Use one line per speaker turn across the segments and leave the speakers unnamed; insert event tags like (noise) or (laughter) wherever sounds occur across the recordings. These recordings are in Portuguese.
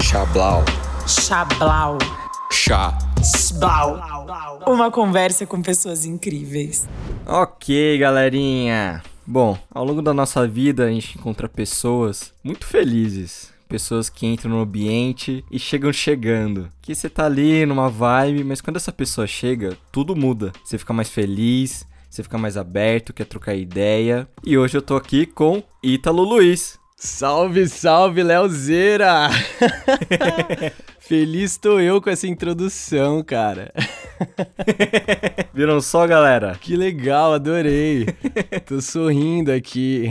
Chablau.
Chablau.
Chá.
Sblau. Uma conversa com pessoas incríveis.
Ok, galerinha. Bom, ao longo da nossa vida a gente encontra pessoas muito felizes. Pessoas que entram no ambiente e chegam chegando. Que você tá ali numa vibe, mas quando essa pessoa chega, tudo muda. Você fica mais feliz, você fica mais aberto, quer trocar ideia. E hoje eu tô aqui com Ítalo Luiz.
Salve, salve, Leozeira! (laughs) Feliz tô eu com essa introdução, cara. (laughs)
Viram só, galera?
Que legal, adorei. Tô sorrindo aqui.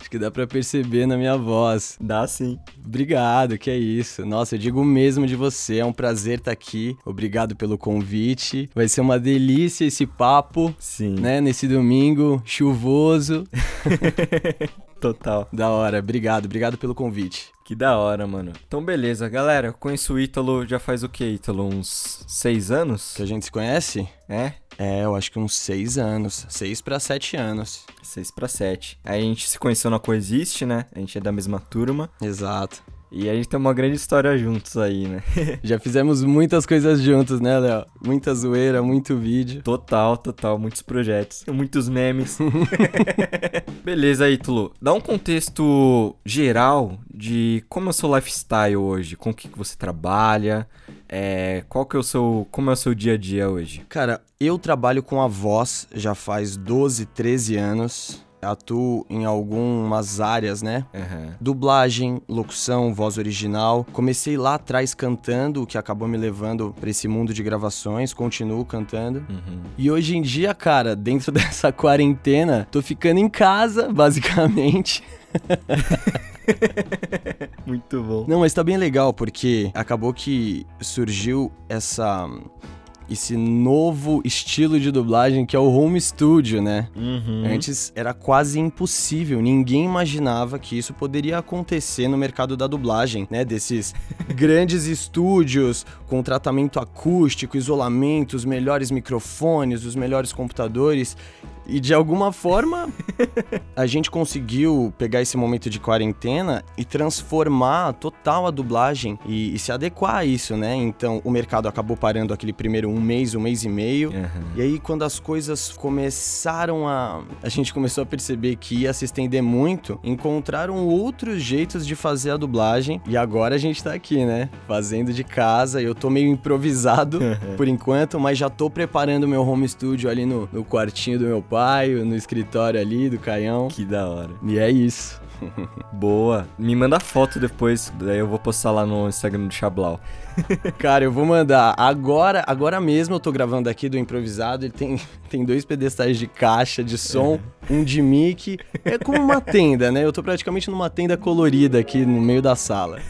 Acho que dá pra perceber na minha voz.
Dá sim.
Obrigado, que é isso. Nossa, eu digo mesmo de você, é um prazer estar aqui. Obrigado pelo convite. Vai ser uma delícia esse papo,
Sim.
né? Nesse domingo chuvoso. (laughs)
Total.
Da hora, obrigado, obrigado pelo convite.
Que da hora, mano. Então, beleza, galera. Eu conheço o Ítalo já faz o que, Ítalo? Uns seis anos?
Que a gente se conhece?
É?
É, eu acho que uns seis anos. Seis pra sete anos.
Seis pra sete. Aí a gente se conheceu na Coexiste, né? A gente é da mesma turma.
Exato.
E a gente tem uma grande história juntos aí, né? (laughs)
Já fizemos muitas coisas juntos, né, Léo? Muita zoeira, muito vídeo.
Total, total. Muitos projetos. Muitos memes. (laughs) (laughs) Beleza, Ítalo. Dá um contexto geral de como é o seu lifestyle hoje. Com o que, que você trabalha. É, qual que é o seu... Como é o seu dia a dia hoje?
Cara, eu trabalho com a voz já faz 12, 13 anos. Atuo em algumas áreas, né?
Aham.
Dublagem, locução, voz original. Comecei lá atrás cantando, o que acabou me levando pra esse mundo de gravações. Continuo cantando.
Uhum.
E hoje em dia, cara, dentro (laughs) dessa quarentena, tô ficando em casa, (laughs) basicamente. (laughs)
Muito bom.
Não, mas tá bem legal, porque acabou que surgiu essa. Esse novo estilo de dublagem que é o home studio, né?
Uhum.
Antes era quase impossível, ninguém imaginava que isso poderia acontecer no mercado da dublagem, né? Desses (laughs) grandes estúdios com tratamento acústico, isolamento, os melhores microfones, os melhores computadores. E de alguma forma a gente conseguiu pegar esse momento de quarentena e transformar total a dublagem e, e se adequar a isso, né? Então o mercado acabou parando aquele primeiro um mês, um mês e meio.
Aham.
E aí, quando as coisas começaram a. A gente começou a perceber que ia se estender muito, encontraram outros jeitos de fazer a dublagem. E agora a gente tá aqui, né? Fazendo de casa. Eu tô meio improvisado por enquanto, mas já tô preparando meu home studio ali no, no quartinho do meu pai, no escritório ali do Caião.
Que da hora.
E é isso. (laughs)
Boa. Me manda foto depois, daí eu vou postar lá no Instagram do Chablau. (laughs)
Cara, eu vou mandar. Agora, agora mesmo eu tô gravando aqui do improvisado. Ele tem, (laughs) tem dois pedestais de caixa de som, um de mic. É como uma tenda, né? Eu tô praticamente numa tenda colorida aqui no meio da sala.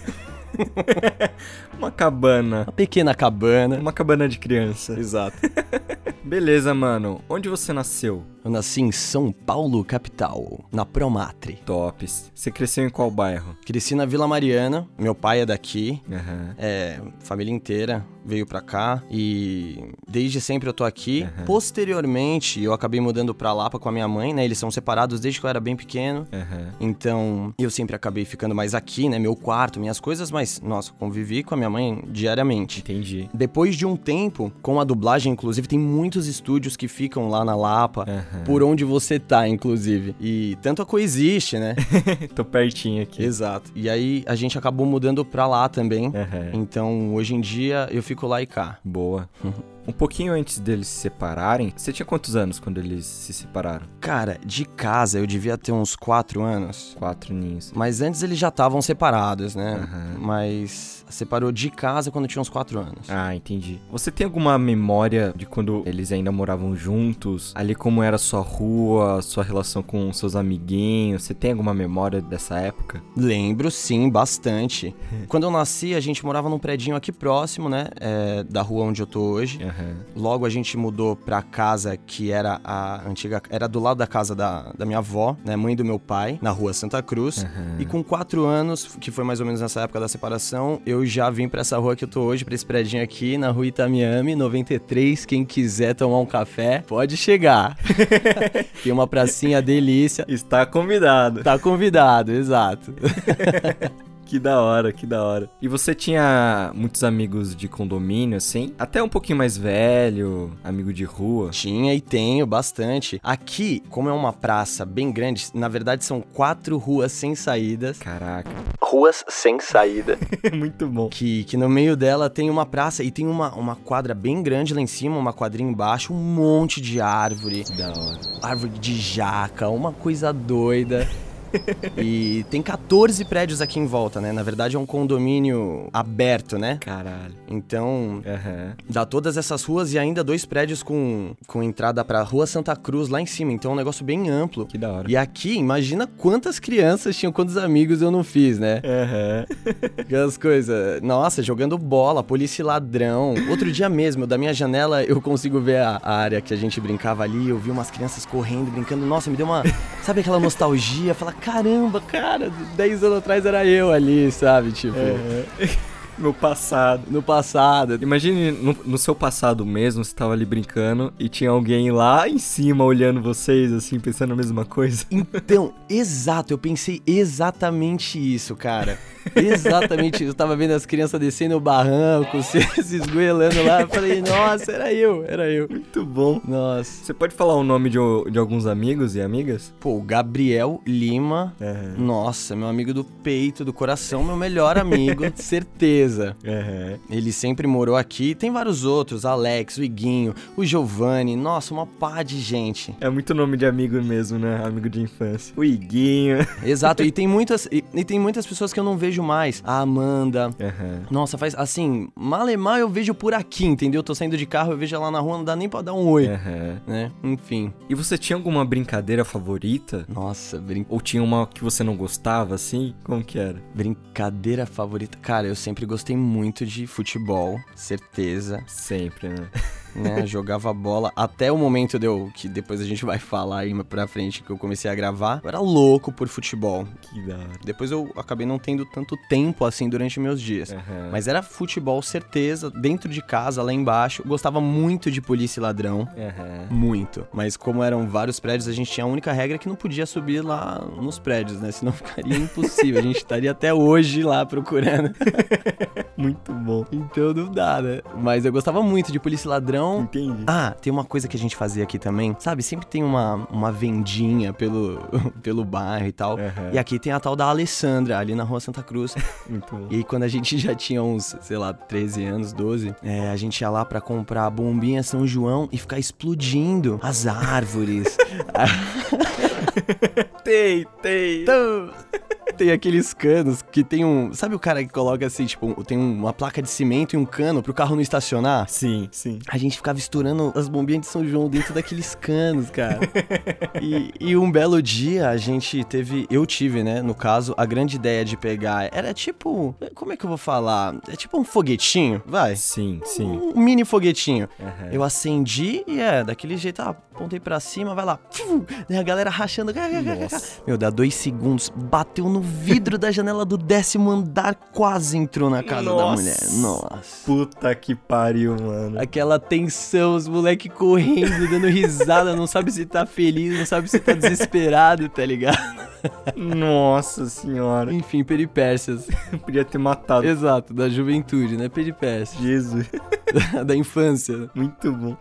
Uma cabana.
Uma pequena cabana.
Uma cabana de criança.
Exato. (laughs)
Beleza, mano. Onde você nasceu?
Eu nasci em São Paulo, capital, na Promatre.
Tops. Você cresceu em qual bairro?
Cresci na Vila Mariana. Meu pai é daqui.
Aham.
É, família inteira veio pra cá e desde sempre eu tô aqui.
Aham.
Posteriormente, eu acabei mudando pra Lapa com a minha mãe, né? Eles são separados desde que eu era bem pequeno.
Aham.
Então, eu sempre acabei ficando mais aqui, né? Meu quarto, minhas coisas, mas, nossa, convivi com a minha mãe diariamente.
Entendi.
Depois de um tempo, com a dublagem, inclusive, tem muitos estúdios que ficam lá na Lapa,
Aham.
por onde você tá, inclusive. E tanto a coexiste, né? (laughs)
Tô pertinho aqui.
Exato. E aí a gente acabou mudando pra lá também.
Aham.
Então, hoje em dia, eu fico lá e cá.
Boa. (laughs) Um pouquinho antes deles se separarem, você tinha quantos anos quando eles se separaram?
Cara, de casa eu devia ter uns quatro anos.
Quatro ninhos.
Mas antes eles já estavam separados, né?
Aham.
Mas separou de casa quando eu tinha uns quatro anos.
Ah, entendi. Você tem alguma memória de quando eles ainda moravam juntos? Ali como era a sua rua, sua relação com seus amiguinhos? Você tem alguma memória dessa época?
Lembro, sim, bastante. (laughs) Quando eu nasci, a gente morava num predinho aqui próximo, né? é, da rua onde eu tô hoje. Logo a gente mudou pra casa que era a antiga. Era do lado da casa da, da minha avó, né? Mãe do meu pai, na rua Santa Cruz.
Aham.
E com quatro anos, que foi mais ou menos nessa época da separação, eu já vim pra essa rua que eu tô hoje, pra esse predinho aqui, na rua Itamiami, 93. Quem quiser tomar um café, pode chegar. (laughs) Tem uma pracinha delícia.
Está convidado.
Tá convidado, exato. (laughs)
Que da hora, que da hora. E você tinha muitos amigos de condomínio, assim? Até um pouquinho mais velho, amigo de rua?
Tinha e tenho bastante. Aqui, como é uma praça bem grande, na verdade são quatro ruas sem saídas.
Caraca.
Ruas sem saída. (laughs)
Muito bom.
que, que no meio dela tem uma praça e tem uma, uma quadra bem grande lá em cima, uma quadrinha embaixo, um monte de árvore.
Que da hora.
Árvore de jaca, uma coisa doida. (laughs) e tem 14 prédios aqui em volta, né? Na verdade é um condomínio aberto, né?
Caralho.
Então,
Aham.
dá todas essas ruas e ainda dois prédios com, com entrada pra Rua Santa Cruz lá em cima. Então é um negócio bem amplo.
Que da hora.
E aqui, imagina quantas crianças tinham, quantos amigos eu não fiz, né?
Aham. (laughs)
Aquelas coisas. Nossa, jogando bola, polícia e ladrão. Outro dia mesmo, da minha janela, eu consigo ver a, a área que a gente brincava ali. Eu vi umas crianças correndo, brincando. Nossa, me deu uma. Sabe aquela nostalgia? Falar, caramba, cara, 10 anos atrás era eu ali, sabe? Tipo, (laughs)
Meu passado.
no passado.
Imagine no, no seu passado mesmo, você tava ali brincando e tinha alguém lá em cima olhando vocês, assim, pensando a mesma coisa.
Então, (laughs) exato, eu pensei exatamente isso, cara. Exatamente isso. Eu tava vendo as crianças descendo o barranco, (laughs) se, se esgoelando lá. Eu falei, nossa, era eu, era eu.
Muito bom.
Nossa.
Você pode falar o nome de, de alguns amigos e amigas?
Pô, o Gabriel Lima.
Aham.
Nossa, meu amigo do peito, do coração, meu melhor amigo, (laughs) certeza.
Aham.
Ele sempre morou aqui. Tem vários outros, Alex, o Iguinho, o Giovanni. Nossa, uma pá de gente.
É muito nome de amigo mesmo, né? Amigo de infância. O Iguinho.
Exato, e (laughs) tem muitas e, e tem muitas pessoas que eu não vejo mais. A Amanda.
Aham.
Nossa, faz assim, malemar eu vejo por aqui, entendeu? Tô saindo de carro, eu vejo ela na rua, não dá nem pra dar um oi,
Aham.
né? Enfim.
E você tinha alguma brincadeira favorita?
Nossa, brin
Ou tinha uma que você não gostava, assim? Como que era?
brincadeira favorita. Cara, eu sempre gostei muito de futebol, certeza.
Sempre, né? (laughs)
né? (laughs) Jogava bola até o momento de eu, que depois a gente vai falar aí pra frente que eu comecei a gravar. Eu era louco por futebol.
Que da hora.
Depois eu acabei não tendo tanto tempo assim durante meus dias.
Aham.
Mas era futebol, certeza, dentro de casa, lá embaixo. Gostava muito de polícia e ladrão.
Aham.
Muito. Mas como eram vários prédios, a gente tinha a única regra que não podia subir lá nos prédios, né? Senão (laughs) ficaria impossível. A gente estaria até hoje lá procurando. (laughs)
Muito bom.
Então não dá, né? Mas eu gostava muito de polícia e ladrão.
Entendi.
Ah, tem uma coisa que a gente fazia aqui também, sabe? Sempre tem uma, uma vendinha pelo, (laughs) pelo bairro e tal.
Aham.
E aqui tem a tal da Alessandra, ali na rua Santa Cruz. (laughs)
Muito bom.
E aí, quando a gente já tinha uns, sei lá, 13 anos, 12, é, a gente ia lá pra comprar a bombinha São João e ficar explodindo as árvores.
Tem, tem.
Então, tem aqueles canos que tem um. Sabe o cara que coloca assim, tipo, um- tem uma placa de cimento e um cano pro carro não estacionar?
Sim, sim.
A gente ficava estourando as bombinhas de São João dentro daqueles canos, cara. (laughs) E, e um belo dia a gente teve, eu tive, né, no caso, a grande ideia de pegar. Era tipo. Como é que eu vou falar? É tipo um foguetinho, vai.
Sim, sim.
Um mini foguetinho.
Aham.
Eu acendi e é, daquele jeito, ah, apontei pra cima, vai lá. Fiu, (laughs) Daí a galera rachando.
Nossa. (laughs)
Meu, dá dois segundos, bateu no vidro da janela do décimo andar, quase entrou na casa da
Nossa.
mulher. Nossa.
Puta que pariu, mano.
Aquela tensão, os moleque correndo, dando risada, não sabe se tá feliz, não sabe se tá desesperado, tá ligado?
Nossa senhora.
Enfim, peripécias.
Podia ter matado.
Exato, da juventude, né? Peripécias.
Jesus. (laughs)
da infância.
Muito bom.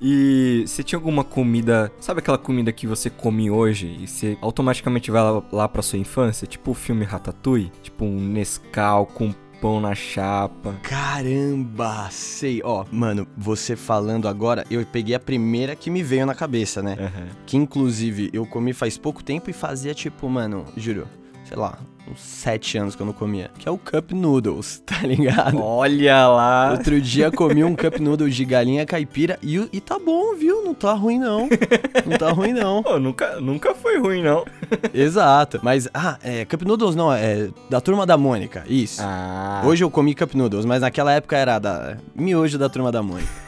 e você tinha alguma comida, sabe aquela comida que você come hoje e você automaticamente vai lá, lá pra sua infância? Tipo o filme Ratatouille? Tipo um Nescau com pão na chapa.
Caramba, sei. Ó, mano, você falando agora, eu peguei a primeira que me veio na cabeça, né?
Aham.
Que inclusive eu comi faz pouco tempo e fazia tipo, mano, juro, sei lá, uns sete anos que eu não comia. Que é o Cup Noodles, (laughs) tá ligado?
Olha lá.
Outro dia comi um Cup Noodles de galinha caipira e, e tá bom, viu? Não tá ruim não. Não tá ruim não.
Pô, nunca, nunca foi ruim, não. (laughs)
Exato. Mas, ah, é, Cup Noodles não, é da Turma da Mônica, isso.
Ah.
Hoje eu comi Cup Noodles, mas naquela época era da miojo da Turma da Mônica.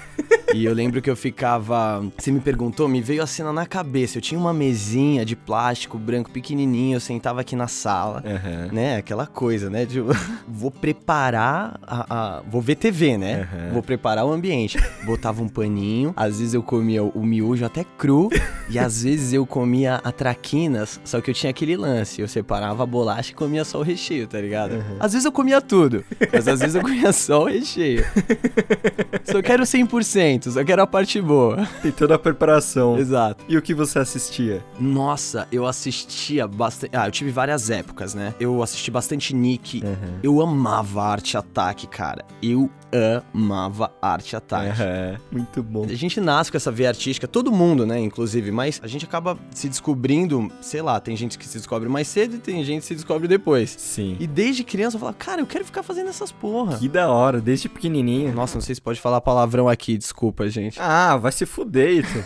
E eu lembro que eu ficava. Você me perguntou, me veio a cena na cabeça. Eu tinha uma mesinha de plástico branco pequenininho, eu sentava aqui na sala,
Aham.
né? Aquela coisa, né? De, (laughs) vou preparar a, a- Vou ver TV, né?
Aham.
Vou preparar o ambiente. Botava um paninho, às vezes eu comia o, miojo até cru, e às vezes eu comia a traquinas, só que eu tinha aquele lance. Eu separava a bolacha e comia só o recheio, tá ligado? Às vezes eu comia tudo, mas às vezes eu comia só o recheio. Só quero 100%, só quero a parte boa. (laughs)
Tem toda a preparação.
Exato.
E o que você assistia?
Nossa, eu assistia bastante. Ah, eu tive várias épocas, né? Eu assisti bastante Nick. Eu amava Arte Ataque, cara. Eu amava Arte Ataque.
Aham. Muito bom.
A gente nasce com essa veia artística, todo mundo, né, inclusive, mas a gente acaba se descobrindo, sei lá, tem gente que se descobre mais cedo e tem gente que se descobre depois.
Sim.
E desde criança eu falo, cara, eu quero ficar fazendo essas porra.
Que da hora, desde pequenininho.
Nossa, não sei se pode falar palavrão aqui, desculpa, gente.
Ah, vai se fuder, Ito.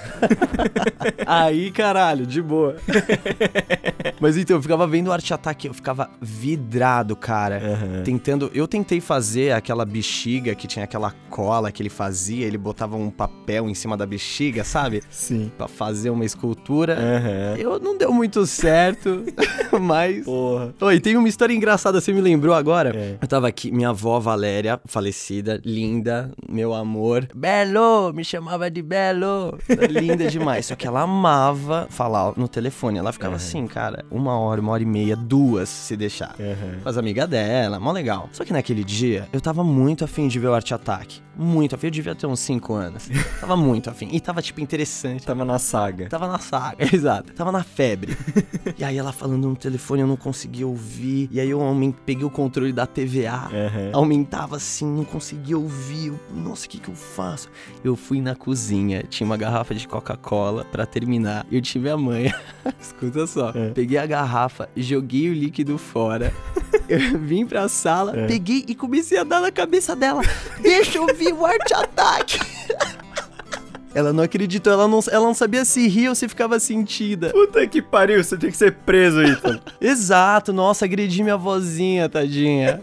(laughs)
Aí, caralho, de boa. (laughs) Mas então, eu ficava vendo arte ataque, eu ficava vidrado, cara.
Aham.
Tentando. Eu tentei fazer aquela bexiga que tinha aquela cola que ele fazia, ele botava um papel em cima da bexiga, sabe?
Sim.
Pra fazer uma escultura.
Aham.
Eu não deu muito certo, (laughs) mas.
Porra.
Oi, tem uma história engraçada, você me lembrou agora?
É.
Eu tava aqui, minha avó Valéria, falecida, linda, meu amor. Belo, me chamava de Belo. linda demais. Só que ela amava falar no telefone. Ela ficava assim, cara, uma hora, uma hora e meia, duas, se deixar.
Aham.
Com as amigas dela, mó legal. Só que naquele dia, eu tava muito afim de ver o Arte Ataque. Muito afim. Eu devia ter uns 5 anos. (laughs) tava muito afim. E tava, tipo, interessante.
Tava na saga.
Tava na saga, (laughs) exato. Tava na febre. (laughs) e aí ela falando no telefone, eu não conseguia ouvir. E aí eu peguei o controle da TVA.
Aham.
Aumentava assim, não conseguia ouvir. Eu, Nossa, o que que eu faço? Eu fui na cozinha, tinha uma garrafa de Coca-Cola pra terminar. Eu tive a manha. Escuta só.
É.
Peguei a garrafa, joguei o líquido fora. (laughs) Eu vim pra sala,
É.
peguei e comecei a dar na cabeça dela. Deixa eu ouvir o arte ataque. (laughs) Ela não acreditou, ela não, ela não sabia se ria ou se ficava sentida.
Puta que pariu, você tem que ser preso, Ito. (laughs)
Exato, nossa, agredi minha vozinha, tadinha.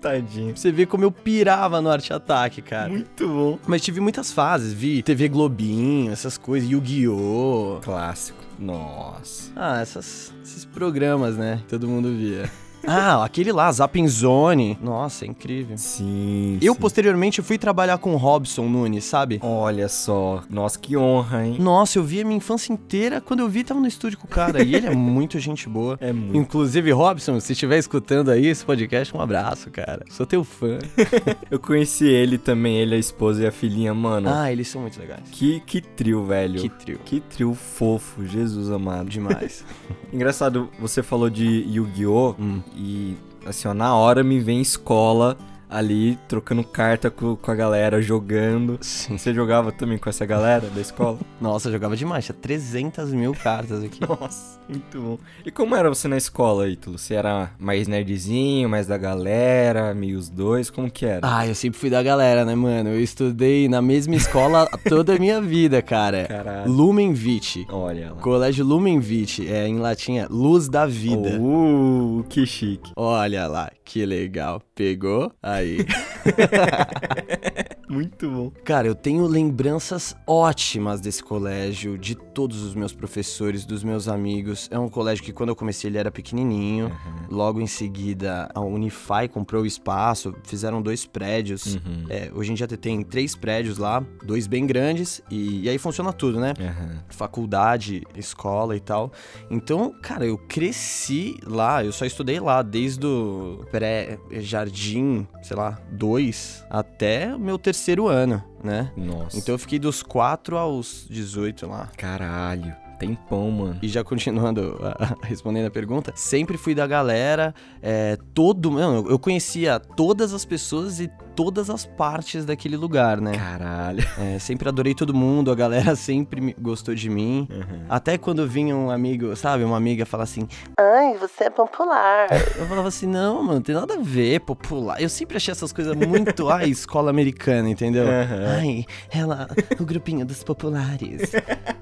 Tadinho.
Você vê como eu pirava no arte ataque, cara.
Muito bom.
Mas tive muitas fases, vi TV Globinho, essas coisas, Yu-Gi-Oh!
Clássico. Nossa.
Ah, essas, esses programas, né? Todo mundo via. Ah, aquele lá, Zapping Zone. Nossa, é incrível.
Sim.
Eu,
sim.
posteriormente, fui trabalhar com o Robson Nunes, sabe?
Olha só. Nossa, que honra, hein?
Nossa, eu vi a minha infância inteira. Quando eu vi, tava no estúdio com o cara. E ele é muito gente boa.
É muito.
Inclusive, Robson, se estiver escutando aí esse podcast, um abraço, cara. Sou teu fã. (laughs)
Eu conheci ele também, ele, a esposa e a filhinha, mano.
Ah, eles são muito legais.
Que, que trio, velho.
Que trio.
Que trio fofo, Jesus amado.
Demais. (laughs)
Engraçado, você falou de Yu-Gi-Oh!
Hum.
E, assim, ó, na hora me vem escola ali, trocando carta com, com a galera, jogando.
Sim.
Você jogava também com essa galera da escola? (laughs)
Nossa, eu jogava demais. Tinha 300 mil cartas aqui.
Nossa, muito bom. E como era você na escola, Ítalo? Você era mais nerdzinho, mais da galera, meio os dois? Como que era?
Ah, eu sempre fui da galera, né, mano? Eu estudei na mesma escola (laughs) toda a minha vida, cara.
Caralho.
Lumen Vitae.
Olha lá.
Colégio Lumen Vitae. É, em latim é Luz da Vida.
Uh, que chique.
Olha lá, que legal. Pegou? Aí. (laughs)
Muito bom.
Cara, eu tenho lembranças ótimas desse colégio, de todos os meus professores, dos meus amigos. É um colégio que quando eu comecei ele era pequenininho. Logo em seguida, a Unify comprou o espaço, fizeram dois prédios.
Uhum.
É, hoje em dia tem três prédios lá, dois bem grandes, e, e aí funciona tudo, né?
Aham.
Faculdade, escola e tal. Então, cara, eu cresci lá, eu só estudei lá desde o pré-jardim, sei lá, dois, até o meu terceiro ano, né?
Nossa.
Então eu fiquei dos 4 aos 18 lá.
Caralho. Tempão, mano.
E já continuando a- (laughs) a- respondendo a pergunta, sempre fui da galera, é, todo. Mano, eu conhecia todas as pessoas e todas as partes daquele lugar, né?
Caralho.
É, sempre adorei todo mundo, a galera (laughs) sempre gostou de mim.
Uhum.
Até quando vinha um amigo, sabe, uma amiga falar assim:
Ai, você é popular.
Eu falava assim, não, mano, tem nada a ver, popular. Eu sempre achei essas coisas muito, ai, (laughs) escola americana, entendeu?
Aham.
Ai, ela, o grupinho dos populares.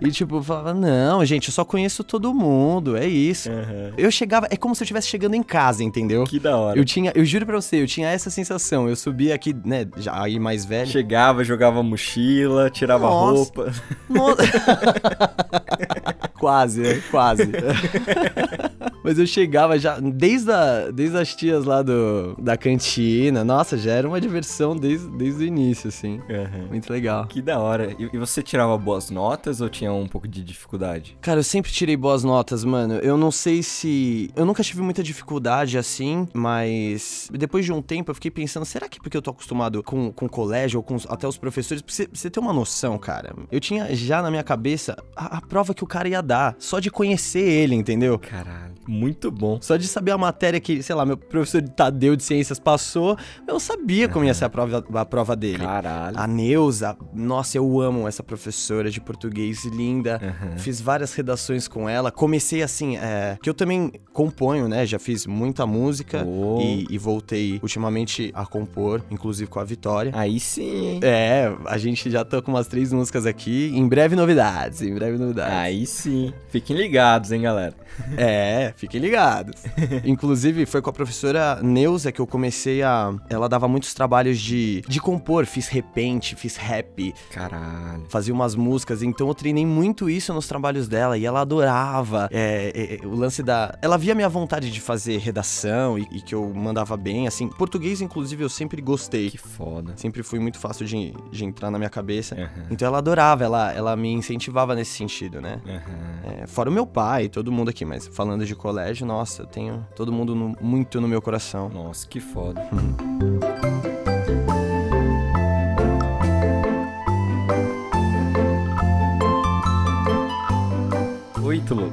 e tipo, eu falava, não, gente, eu só conheço todo mundo, é isso.
Aham.
Eu chegava, é como se eu estivesse chegando em casa, entendeu?
Que da hora.
Eu tinha, eu juro pra você, eu tinha essa sensação. Eu subia aqui que, né, já aí mais velho.
Chegava, jogava mochila, tirava
Nossa.
roupa.
Nossa. (laughs) (laughs) quase, né? Quase. (laughs) Mas eu chegava já, desde, a, desde as tias lá do, da cantina, nossa, já era uma diversão desde, desde o início, assim. Muito legal.
Que da hora. E, e você tirava boas notas ou tinha um pouco de dificuldade?
Cara, eu sempre tirei boas notas, mano. Eu não sei se. Eu nunca tive muita dificuldade assim, mas depois de um tempo eu fiquei pensando, será que porque eu tô acostumado com, com o colégio ou com até os professores? Pra você, você ter uma noção, cara, eu tinha já na minha cabeça a, a prova que o cara ia dar, só de conhecer ele, entendeu?
Caralho, muito bom.
Só de saber a matéria que, sei lá, meu professor de Tadeu de Ciências passou, eu sabia como ia ser a prova, a prova dele.
Caralho.
A Neuza, nossa, eu amo essa professora de português linda.
Aham.
Fiz várias redações com ela. Comecei assim, é, que eu também componho, né? Já fiz muita música
Oh.
e, e voltei ultimamente a compor, inclusive com a Vitória.
Aí sim, hein?
É, a gente já tá com umas três músicas aqui. Em breve novidades, em breve novidades.
Aí sim. Fiquem ligados, hein, galera.
É, fiquem ligados. (laughs) Inclusive, foi com a professora Neuza que eu comecei a. Ela dava muitos trabalhos de, de compor. Fiz repente, fiz rap,
Caralho.
fazia umas músicas. Então eu treinei muito isso nos trabalhos dela e ela adorava. É, é, é, o lance da. Ela via minha vontade de fazer redação e, e que eu mandava bem. Assim, português, inclusive, eu sempre gostei.
Que foda.
Sempre foi muito fácil de, de entrar na minha cabeça.
Aham.
Então ela adorava, ela, ela me incentivava nesse sentido, né?
Aham.
É, fora o meu pai, todo mundo aqui, mas falando de colégio, nossa, eu tenho todo mundo no- muito no meu coração.
Nossa, que foda. (laughs)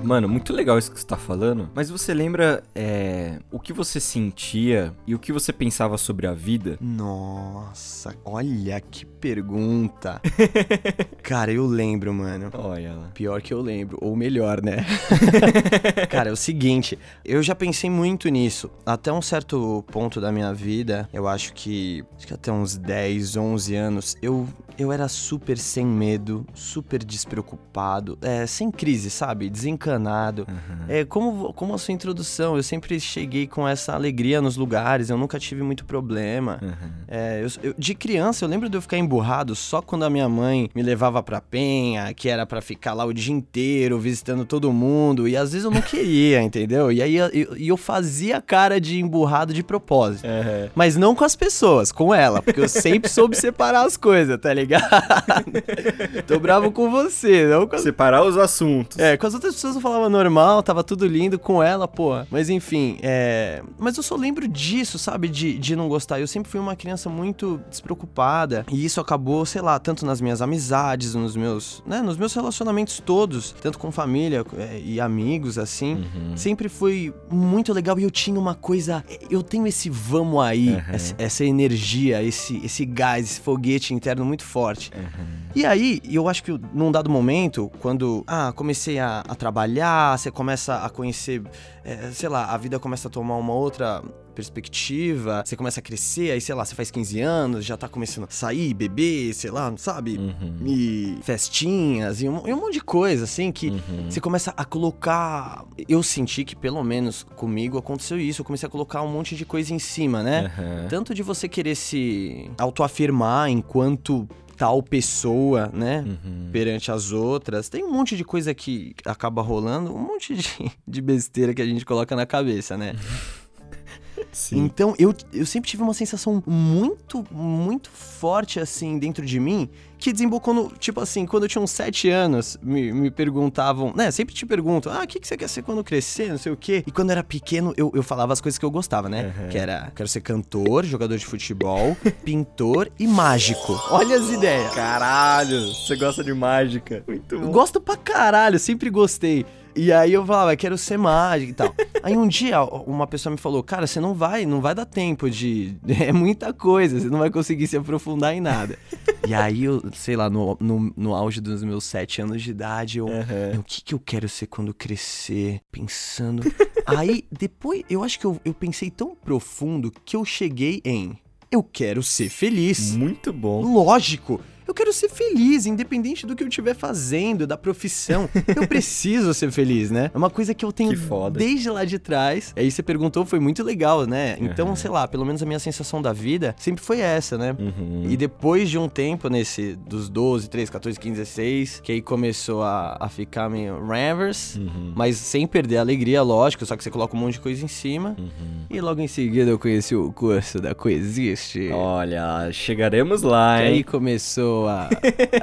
Mano, muito legal isso que você tá falando. Mas você lembra é, o que você sentia e o que você pensava sobre a vida?
Nossa, olha que pergunta. (laughs) Cara, eu lembro, mano.
Olha lá.
Pior que eu lembro, ou melhor, né? (laughs) Cara, é o seguinte, eu já pensei muito nisso. Até um certo ponto da minha vida, eu acho que, acho que até uns 10, 11 anos, eu, eu era super sem medo, super despreocupado, é, sem crise, sabe? Desencanado. É, como, como a sua introdução, eu sempre cheguei com essa alegria nos lugares, eu nunca tive muito problema. É, eu- eu- de criança, eu lembro de eu ficar emburrado só quando a minha mãe me levava pra penha, que era pra ficar lá o dia inteiro visitando todo mundo, e às vezes eu não queria, (laughs) entendeu? E aí eu, eu- eu fazia cara de emburrado de propósito. Mas não com as pessoas, com ela, porque eu sempre soube separar as coisas, tá ligado? (laughs) Tô bravo com você, não com
Separar os assuntos.
é, com as outras pessoas eu falava normal, tava tudo lindo com ela, pô. Mas enfim, é. Mas eu só lembro disso, sabe? De, de não gostar. Eu sempre fui uma criança muito despreocupada. E isso acabou, sei lá, tanto nas minhas amizades, nos meus. né, nos meus relacionamentos todos, tanto com família é, e amigos, assim. Sempre foi muito legal e eu tinha uma coisa. Eu tenho esse vamos aí, essa, essa energia, esse, esse gás, esse foguete interno muito forte. E aí, eu acho que num dado momento, quando ah, comecei a, a trabalhar, você começa a conhecer, é, sei lá, a vida começa a tomar uma outra perspectiva, você começa a crescer, aí sei lá, você faz 15 anos, já tá começando a sair, beber, sei lá, sabe? E festinhas e um, e um monte de coisa, assim, que você começa a colocar. Eu senti que pelo menos comigo aconteceu isso, eu comecei a colocar um monte de coisa em cima, né?
Aham.
Tanto de você querer se autoafirmar enquanto tal pessoa, né? Perante as outras. Tem um monte de coisa que acaba rolando, um monte de, (laughs) de besteira que a gente coloca na cabeça, né? (laughs)
Sim.
Então, eu, eu sempre tive uma sensação muito, muito forte, assim, dentro de mim, que desembocou no. Tipo assim, quando eu tinha uns sete anos, me, me perguntavam, né? Sempre te perguntam, ah, o que, que você quer ser quando crescer? Não sei o quê. E quando eu era pequeno, eu, eu falava as coisas que eu gostava, né? Que era, quero ser cantor, jogador de futebol, (laughs) pintor e mágico. Olha as ideias.
Caralho, você gosta de mágica. Muito
Eu
bom.
gosto pra caralho, sempre gostei. E aí eu falava, quero ser mágico e tal. aí um dia uma pessoa me falou, cara, você não vai, não vai dar tempo de. (laughs) É muita coisa, você não vai conseguir se aprofundar em nada. e aí eu, sei lá, no, no, no auge dos meus sete anos de idade, eu.
Aham.
O que, que eu quero ser quando crescer? Pensando. aí, depois, eu acho que eu, eu pensei tão profundo que eu cheguei em. Eu quero ser feliz.
Muito bom.
Lógico. Eu quero ser feliz, independente do que eu estiver fazendo, da profissão. Eu (laughs) preciso ser feliz, né? É uma coisa que eu tenho
Que
desde lá de trás. Aí você perguntou, foi muito legal, né? Então,
Uhum.
sei lá, pelo menos a minha sensação da vida sempre foi essa, né?
Uhum.
E depois de um tempo, nesse dos 12, 13, 14, 15, 16, que aí começou a, a ficar meio ravers,
Uhum.
mas sem perder a alegria, lógico, só que você coloca um monte de coisa em cima.
Uhum.
E logo em seguida eu conheci o curso da Coexiste.
Olha, chegaremos lá,
Que aí
hein?
Começou a,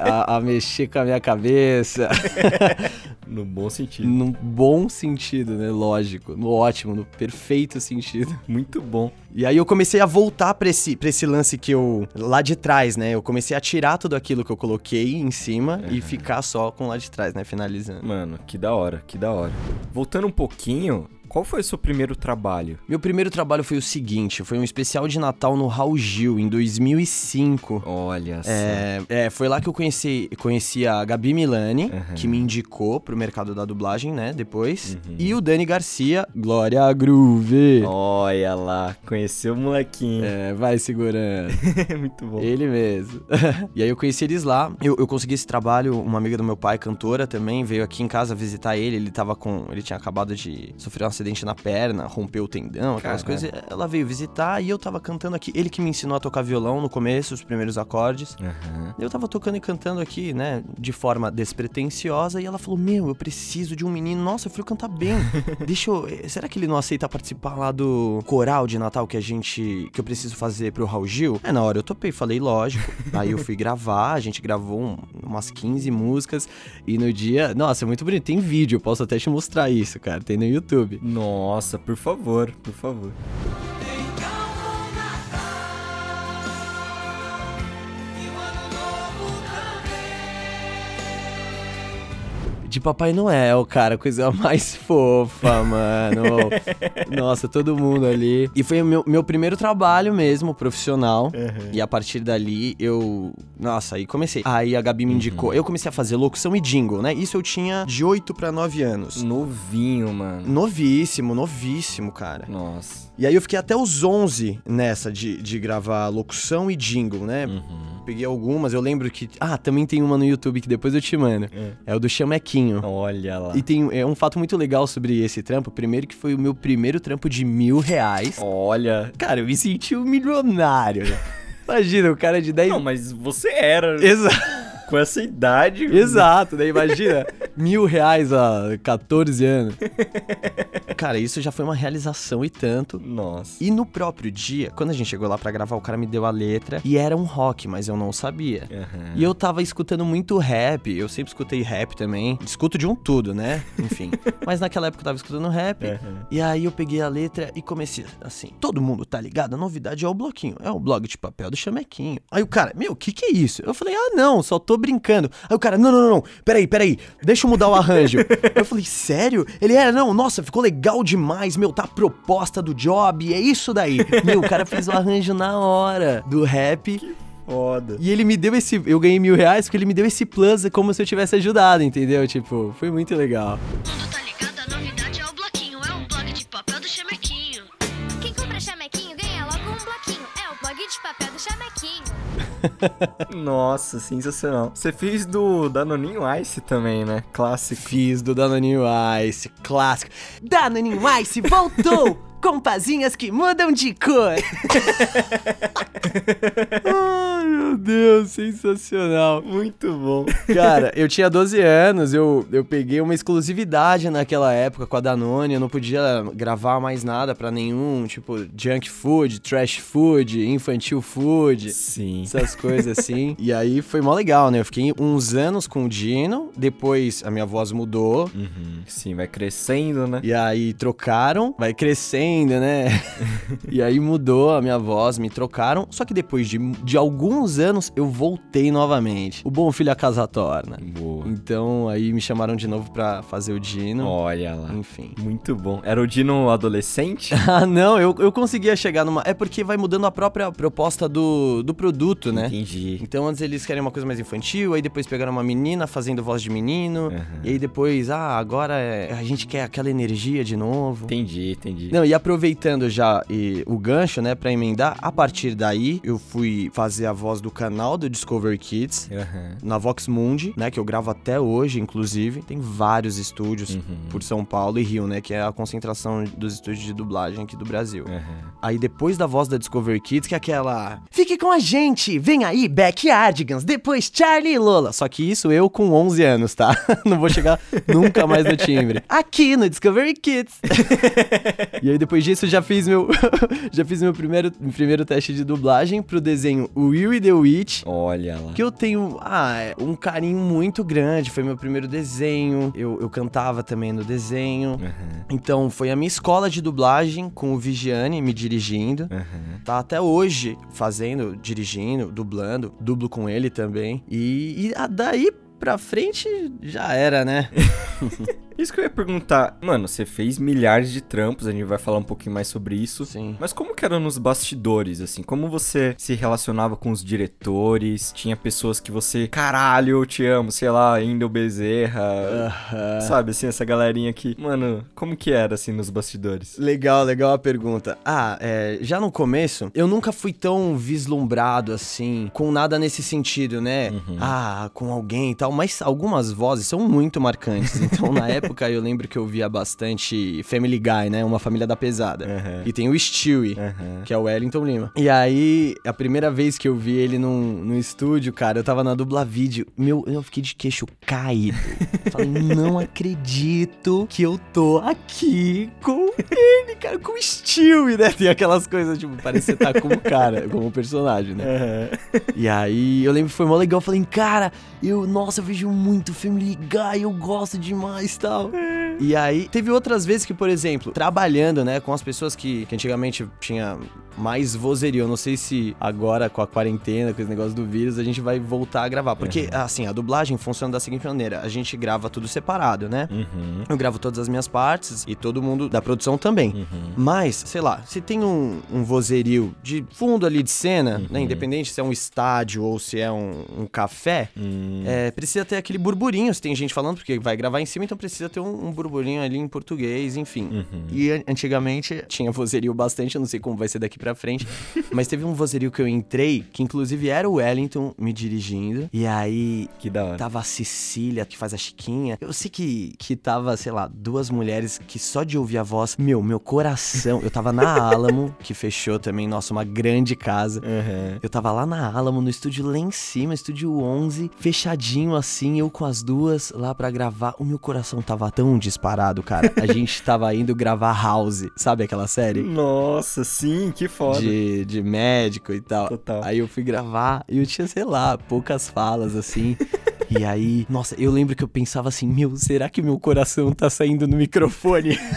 a, a mexer com a minha cabeça. (laughs)
No bom sentido.
Num bom sentido, né? Lógico. No ótimo, no perfeito sentido.
Muito bom.
E aí eu comecei a voltar pra esse, pra esse lance que eu. Lá de trás, né? Eu comecei a tirar tudo aquilo que eu coloquei em cima e ficar só com lá de trás, né? Finalizando.
Mano, que da hora, que da hora. Voltando um pouquinho, qual foi o seu primeiro trabalho?
Meu primeiro trabalho foi o seguinte: foi um especial de Natal no Raul Gil, em 2005.
Olha só.
É, é, foi lá que eu conheci, conheci a Gabi Milani,
Uhum.
que me indicou pro mercado da dublagem, né, depois.
Uhum.
E o Dani Garcia, Glória Groove.
Olha lá, conheceu o molequinho.
É, vai segurando. (laughs)
Muito bom.
Ele mesmo. (laughs) e aí eu conheci eles lá. Eu, eu consegui esse trabalho, uma amiga do meu pai, cantora também, veio aqui em casa visitar ele. Ele tava com. Ele tinha acabado de sofrer um acidente na perna, rompeu o tendão, aquelas
Caralho.
coisas. Ela veio visitar e eu tava cantando aqui. Ele que me ensinou a tocar violão no começo, os primeiros acordes.
Aham.
Eu tava tocando e cantando aqui, né, de forma despretensiosa, e ela falou: Meu, eu preciso de um menino. Nossa, eu fui cantar bem. (laughs) Deixa eu. eh, Será que ele não aceita participar lá do coral de Natal que a gente. que eu preciso fazer pro Raul Gil? É, na hora eu topei, falei, lógico. Aí eu fui gravar, a gente gravou um- umas 15 músicas, e no dia. Nossa, é muito bonito. Tem vídeo, eu posso até te mostrar isso, cara. Tem no YouTube.
Nossa, por favor, por favor.
De Papai Noel, cara, coisa (laughs) mais fofa, mano. Nossa, todo mundo ali. E foi o meu, meu primeiro trabalho mesmo, profissional. E a partir dali eu. Nossa, aí comecei. Aí a Gabi me indicou. Eu comecei a fazer locução e jingle, né? Isso eu tinha de 8 pra 9 anos.
Novinho, mano.
Novíssimo, novíssimo, cara.
Nossa.
E aí eu fiquei até os 11 nessa de, de gravar locução e jingle, né?
Uhum.
Peguei algumas, eu lembro que. Ah, também tem uma no YouTube que depois eu te mando. É, o do Chamequinho.
Olha lá.
E tem é um fato muito legal sobre esse trampo. Primeiro que foi o meu primeiro trampo de mil reais.
Olha.
Cara, eu me senti um milionário, né? Imagina, o cara de 10...
Não, mas você era
Exato,
com essa idade.
exato, né? Imagina, (laughs) mil reais há 14 anos. Cara, isso já foi uma realização e tanto.
Nossa.
E no próprio dia, quando a gente chegou lá pra gravar, o cara me deu a letra e era um rock, mas eu não sabia.
Aham.
E eu tava escutando muito rap, eu sempre escutei rap também. Escuto de um tudo, né? Enfim. (laughs) Mas naquela época eu tava escutando rap.
Aham.
E aí eu peguei a letra e comecei assim. Todo mundo tá ligado? A novidade é o bloquinho. É o blog de papel do Chamequinho. Aí o cara, meu, o que que é isso? Eu falei, ah, não, só tô brincando. Aí o cara, não, não, não, não. Peraí, peraí. Deixa eu mudar o arranjo. (laughs) eu falei, sério? Ele era, não, nossa, ficou legal demais, meu, tá a proposta do job, é isso daí. (laughs) Meu, o cara fez o arranjo na hora do rap.
Foda.
E ele me deu esse. Eu ganhei mil reais porque ele me deu esse plus como se eu tivesse ajudado, entendeu? Tipo, foi muito legal.
mundo tá ligado,
Nossa, sensacional. Você fez do Danoninho Ice também, né? Clássico.
Fiz do Danoninho Ice, clássico. Danoninho Ice voltou! (laughs) Com pazinhas que mudam de cor. (laughs) Ai, meu Deus, sensacional.
Muito bom.
Cara, eu tinha 12 anos, eu, eu peguei uma exclusividade naquela época com a Danone, eu não podia gravar mais nada pra nenhum, tipo, junk food, trash food, infantil food.
Sim.
Essas coisas (laughs) assim. E aí foi mó legal, né? Eu fiquei uns anos com o Dino, depois a minha voz mudou.
Uhum. Sim, vai crescendo, né?
E aí trocaram, vai crescendo, né? (laughs) e aí mudou a minha voz, me trocaram. Só que depois de, de alguns anos eu voltei novamente. O bom filho a casa torna.
Boa.
Então aí me chamaram de novo pra fazer o Dino.
Olha lá.
Enfim.
Muito bom. Era o Dino adolescente? (laughs)
Ah, não, eu, eu conseguia chegar numa. É porque vai mudando a própria proposta do, do produto, né?
Entendi.
Então antes eles querem uma coisa mais infantil, aí depois pegaram uma menina fazendo voz de menino,
Aham.
e aí depois, ah, agora é- a gente quer aquela energia de novo.
Entendi, entendi.
Não, e a, aproveitando já e, o gancho, né, pra emendar, a partir daí eu fui fazer a voz do canal do Discovery Kids.
Aham.
Na Vox Mundi, né, que eu gravo até hoje, inclusive. Tem vários estúdios por São Paulo e Rio, né, que é a concentração dos estúdios de dublagem aqui do Brasil.
Aham.
Aí depois da voz da Discovery Kids, que é aquela. Fique com a gente! Vem aí, Backyardigans! Depois Charlie e Lola! Só que isso eu com 11 anos, tá? (laughs) Não vou chegar nunca mais no timbre. (laughs) Aqui no Discovery Kids! (laughs) e aí depois disso já fiz meu. (laughs) já fiz meu primeiro, primeiro teste de dublagem pro desenho Will e the Witch.
Olha lá.
Que eu tenho, ah, um carinho muito grande. Foi meu primeiro desenho. Eu, eu cantava também no desenho.
Aham.
Então, foi a minha escola de dublagem com o Vigiane me dirigindo.
Aham.
Tá até hoje fazendo, dirigindo, dublando. Dublo com ele também. E, e daí pra frente já era, né? (laughs)
Isso que eu ia perguntar. Mano, você fez milhares de trampos, a gente vai falar um pouquinho mais sobre isso.
Sim.
Mas como que era nos bastidores, assim? Como você se relacionava com os diretores? Tinha pessoas que você, caralho, eu te amo, sei lá, Indel Bezerra,
Aham.
sabe, assim, essa galerinha que... Mano, como que era, assim, nos bastidores?
Legal, legal a pergunta. Ah, é, já no começo, eu nunca fui tão vislumbrado assim, com nada nesse sentido, né? Ah, com alguém e tal, mas algumas vozes são muito marcantes. Então, na época, (laughs) eu lembro que eu via bastante Family Guy, né? Uma família da pesada.
Aham.
E tem o Stewie.
Aham.
Que é o Wellington Lima. E aí, a primeira vez que eu vi ele num, no estúdio, cara, eu tava na dubla vídeo. Meu, eu fiquei de queixo caído. (laughs) Falei, não acredito que eu tô aqui com ele, cara, com o Stewie, né? Tem aquelas coisas, tipo, parece que você tá como cara, (laughs) como personagem, né?
Aham.
E aí, eu lembro que foi mó legal. Eu falei, cara, eu, nossa, eu vejo muito Family Guy, eu gosto demais e E aí, teve outras vezes que, por exemplo, trabalhando, né, com as pessoas que, que antigamente tinha mais vozerio. Eu não sei se agora, com a quarentena, com esse negócio do vírus, a gente vai voltar a gravar. Porque, assim, a dublagem funciona da seguinte maneira: a gente grava tudo separado, né?
Uhum.
Eu gravo todas as minhas partes e todo mundo da produção também.
Uhum.
Mas, sei lá, se tem um, um vozerio de fundo ali de cena, né?
Uhum.
Independente se é um estádio ou se é um, um café,
Hum.
é, precisa ter aquele burburinho. Se tem gente falando, porque vai gravar em cima, então precisa ter um, um burburinho ali em português, enfim.
Uhum.
E an- antigamente tinha vozerio bastante, eu não sei como vai ser daqui pra frente, (laughs) mas teve um vozerio que eu entrei, que inclusive era o Wellington me dirigindo, e aí
Que da hora.
Tava a Cecília, que faz a Chiquinha. Eu sei que, que tava, sei lá, duas mulheres que só de ouvir a voz, meu, meu coração. Eu tava na (laughs) Alamo, que fechou também, nossa, uma grande casa.
Aham.
Eu tava lá na Alamo, no estúdio lá em cima, estúdio 11, fechadinho assim, eu com as duas lá pra gravar. O meu coração tava tão disparado, cara. A gente tava indo gravar House, sabe aquela série?
Nossa, sim, que foda.
De, de médico e tal.
Total.
Aí eu fui gravar e eu tinha, sei lá, poucas falas assim. e aí, nossa, eu lembro que eu pensava assim: meu, será que meu coração tá saindo no microfone? (laughs)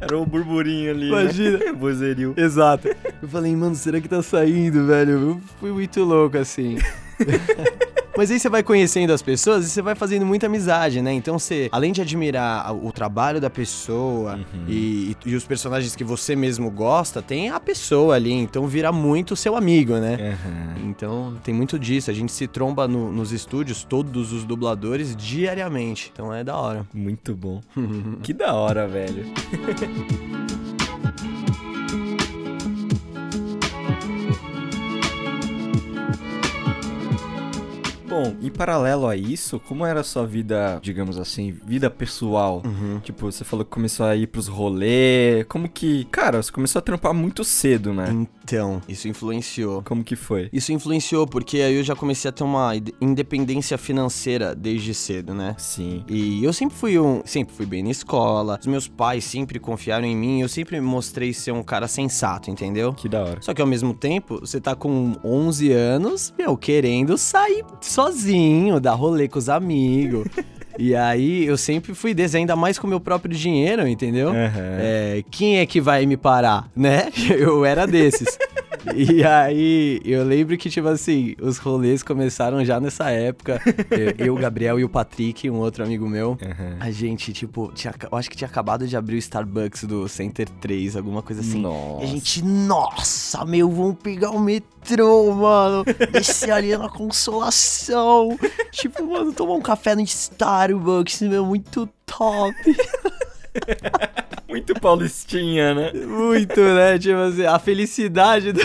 Era o burburinho ali,
Imagina. (laughs)
né? Vozerio.
Exato. Eu falei, mano, será que tá saindo, velho? Eu fui muito louco assim. (laughs) Mas aí você vai conhecendo as pessoas e você vai fazendo muita amizade, né? Então você, além de admirar o trabalho da pessoa e, e os personagens que você mesmo gosta, tem a pessoa ali. Então vira muito seu amigo, né?
Aham.
Então tem muito disso. A gente se tromba no- nos estúdios, todos os dubladores, diariamente. Então é da hora.
Muito bom. (laughs) que da hora, velho. (laughs) Bom, em paralelo a isso, como era a sua vida, digamos assim, vida pessoal? Tipo, você falou que começou a ir pros rolês. Como que. Cara, você começou a trampar muito cedo, né?
Então, isso influenciou.
Como que foi?
Isso influenciou porque aí eu já comecei a ter uma independência financeira desde cedo, né?
Sim.
E eu sempre fui um, sempre fui bem na escola. Os meus pais sempre confiaram em mim, eu sempre mostrei ser um cara sensato, entendeu?
Que da hora.
Só que ao mesmo tempo, você tá com 11 anos, meu, querendo sair sozinho, dar rolê com os amigos. (laughs) e aí eu sempre fui desse, ainda mais com meu próprio dinheiro, entendeu?
Aham.
É, quem é que vai me parar, né? (laughs) Eu era desses. (laughs) E aí, eu lembro que, tipo assim, os rolês começaram já nessa época. Eu, o Gabriel e o Patrick, um outro amigo meu.
Aham.
A gente, tipo, tinha, eu acho que tinha acabado de abrir o Starbucks do Center 3, alguma coisa assim.
Nossa.
E a gente, nossa, meu, vamos pegar o metrô, mano. Descer ali na consolação. tipo, mano, tomar um café no Starbucks, meu, muito top.
Muito paulistinha, né?
Muito, né? Tipo assim, a felicidade do,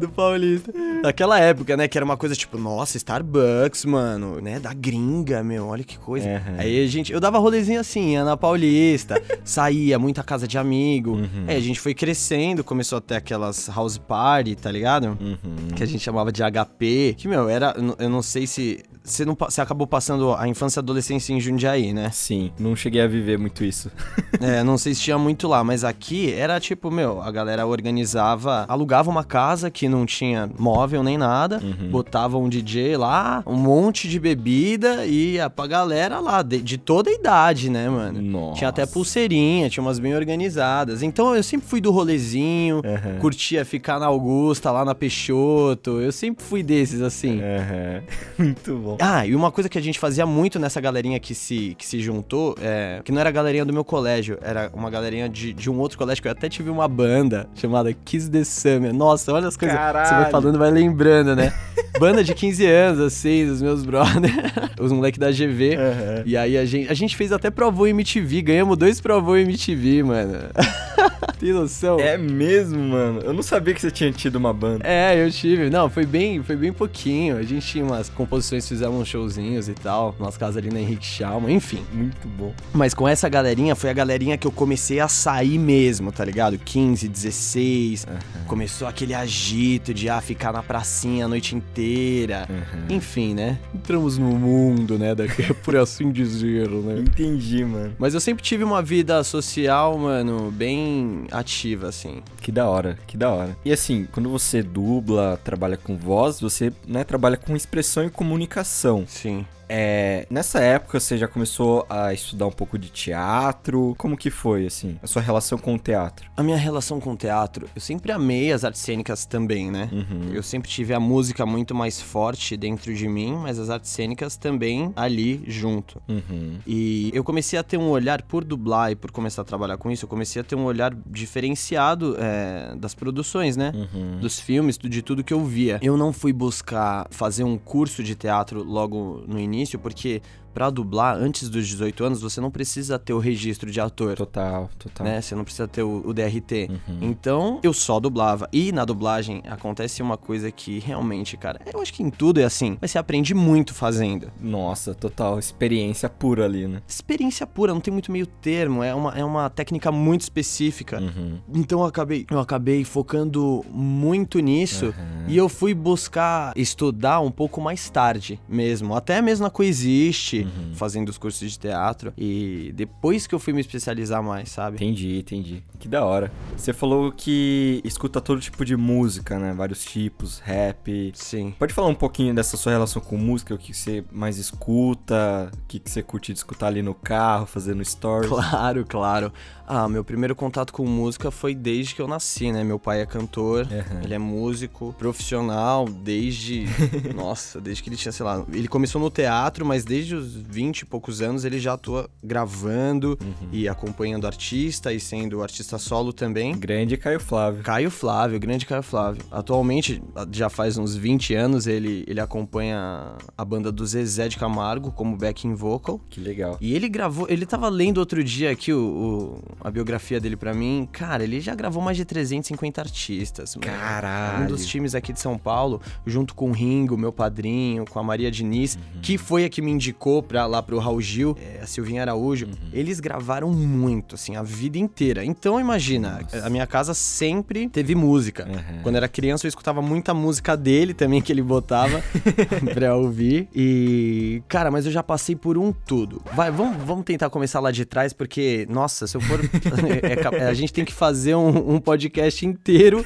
do paulista. Naquela época, né? Que era uma coisa tipo, nossa, Starbucks, mano, né? Da gringa, meu, olha que coisa.
Uhum.
Aí a gente, eu dava rolezinho assim, ia na Paulista, (laughs) saía, muita casa de amigo.
Uhum.
Aí a gente foi crescendo, começou a ter aquelas house party, tá ligado?
Uhum.
Que a gente chamava de HP. Que, meu, era, eu não sei se... Você, não, você acabou passando a infância e adolescência em Jundiaí, né?
Sim, não cheguei a viver muito isso. (laughs)
É, não sei se tinha muito lá, mas aqui era tipo, meu, a galera organizava, alugava uma casa que não tinha móvel nem nada, botava um DJ lá, um monte de bebida e ia pra galera lá, de, de toda a idade, né, mano?
Nossa.
Tinha até pulseirinha, tinha umas bem organizadas. Então eu sempre fui do rolezinho,
Aham.
curtia ficar na Augusta, lá na Peixoto. Eu sempre fui desses, assim.
Aham. (laughs) Muito bom.
Ah, e uma coisa que a gente fazia muito nessa galerinha que se, que se juntou, é, que não era a galerinha do meu colégio, era uma galerinha de, de um outro colégio que eu até tive uma banda chamada Kiss the Summer. Nossa, olha as coisas que você vai
Caralho.
falando, vai lembrando, né? banda de 15 anos, assim, dos meus brothers, (laughs) os moleques da GV.
Aham.
E aí a gente, a gente fez até Provou MTV, ganhamos dois Provou MTV, mano. (laughs) Tem noção?
É mesmo, mano. Eu não sabia que você tinha tido uma banda.
É, eu tive. Não, foi bem, foi bem pouquinho. A gente tinha umas composições, fizemos showzinhos e tal. Nas casas ali na Henrique Schalman, enfim.
Muito bom.
Mas com essa galerinha, foi a galerinha que eu comecei a sair mesmo, tá ligado? 15, 16. Começou aquele agito de ah, ficar na pracinha a noite inteira. Enfim, né? Entramos no mundo, né? Daqui, (laughs) por assim dizer, né?
Entendi, mano.
Mas eu sempre tive uma vida social, mano, bem ativa, assim.
Que da hora, que da hora. E assim, quando você dubla, trabalha com voz, você, né, trabalha com expressão e comunicação.
Sim.
É, nessa época você já começou a estudar um pouco de teatro? Como que foi, assim, a sua relação com o teatro?
A minha relação com o teatro, eu sempre amei as artes cênicas também, né? Eu sempre tive a música muito mais forte dentro de mim, mas as artes cênicas também ali junto.
Uhum.
E eu comecei a ter um olhar por dublar e por começar a trabalhar com isso, eu comecei a ter um olhar diferenciado é, das produções, né?
Uhum.
Dos filmes, de tudo que eu via. Eu não fui buscar fazer um curso de teatro logo no início, porque pra dublar, antes dos 18 anos, você não precisa ter o registro de ator
Total, total.
né? Você não precisa ter o, o DRT.
Uhum.
Então, eu só dublava. E na dublagem acontece uma coisa que realmente, cara, eu acho que em tudo é assim. Mas você aprende muito fazendo.
Nossa, total, experiência pura ali, né?
Experiência pura, não tem muito meio termo. É uma, é uma técnica muito específica.
Uhum.
Então eu acabei, eu acabei focando muito nisso
Uhum.
e eu fui buscar estudar um pouco mais tarde mesmo, até mesmo na Coexiste,
Uhum.
fazendo os cursos de teatro e depois que eu fui me especializar mais, sabe?
Entendi, entendi. Que da hora. Você falou que escuta todo tipo de música, né? Vários tipos, rap.
Sim.
Pode falar um pouquinho dessa sua relação com música, o que você mais escuta, o que que você curte de escutar ali no carro, fazendo stories?
Claro, claro. Ah, meu primeiro contato com música foi desde que eu nasci, né? Meu pai é cantor,
Uhum.
ele é músico profissional desde. (laughs) nossa, desde que ele tinha, sei lá. Ele começou no teatro, mas desde os 20 e poucos anos ele já atua gravando e acompanhando artista e sendo artista solo também.
Grande Caio Flávio.
Caio Flávio, grande Caio Flávio. Atualmente, já faz uns 20 anos, ele, ele acompanha a banda do Zezé de Camargo como backing vocal.
Que legal.
E ele gravou, ele tava lendo outro dia aqui o, o- a biografia dele pra mim. Cara, ele já gravou mais de 350 artistas.
Caralho.
Um dos times aqui de São Paulo, junto com o Ringo, meu padrinho, com a Maria Diniz,
Uhum.
que foi a que me indicou pra, lá pro Raul Gil, é, a Silvinha Araújo.
Uhum.
Eles gravaram muito, assim, a vida inteira. Então, imagina, a minha casa sempre teve música.
Uhum.
Quando eu era criança, eu escutava muita música dele também, que ele botava (laughs) pra ouvir. E, cara, mas eu já passei por um tudo. Vai, vamos, vamos tentar começar lá de trás, porque, nossa, se eu for. (laughs) é cap- a gente tem que fazer um, um podcast inteiro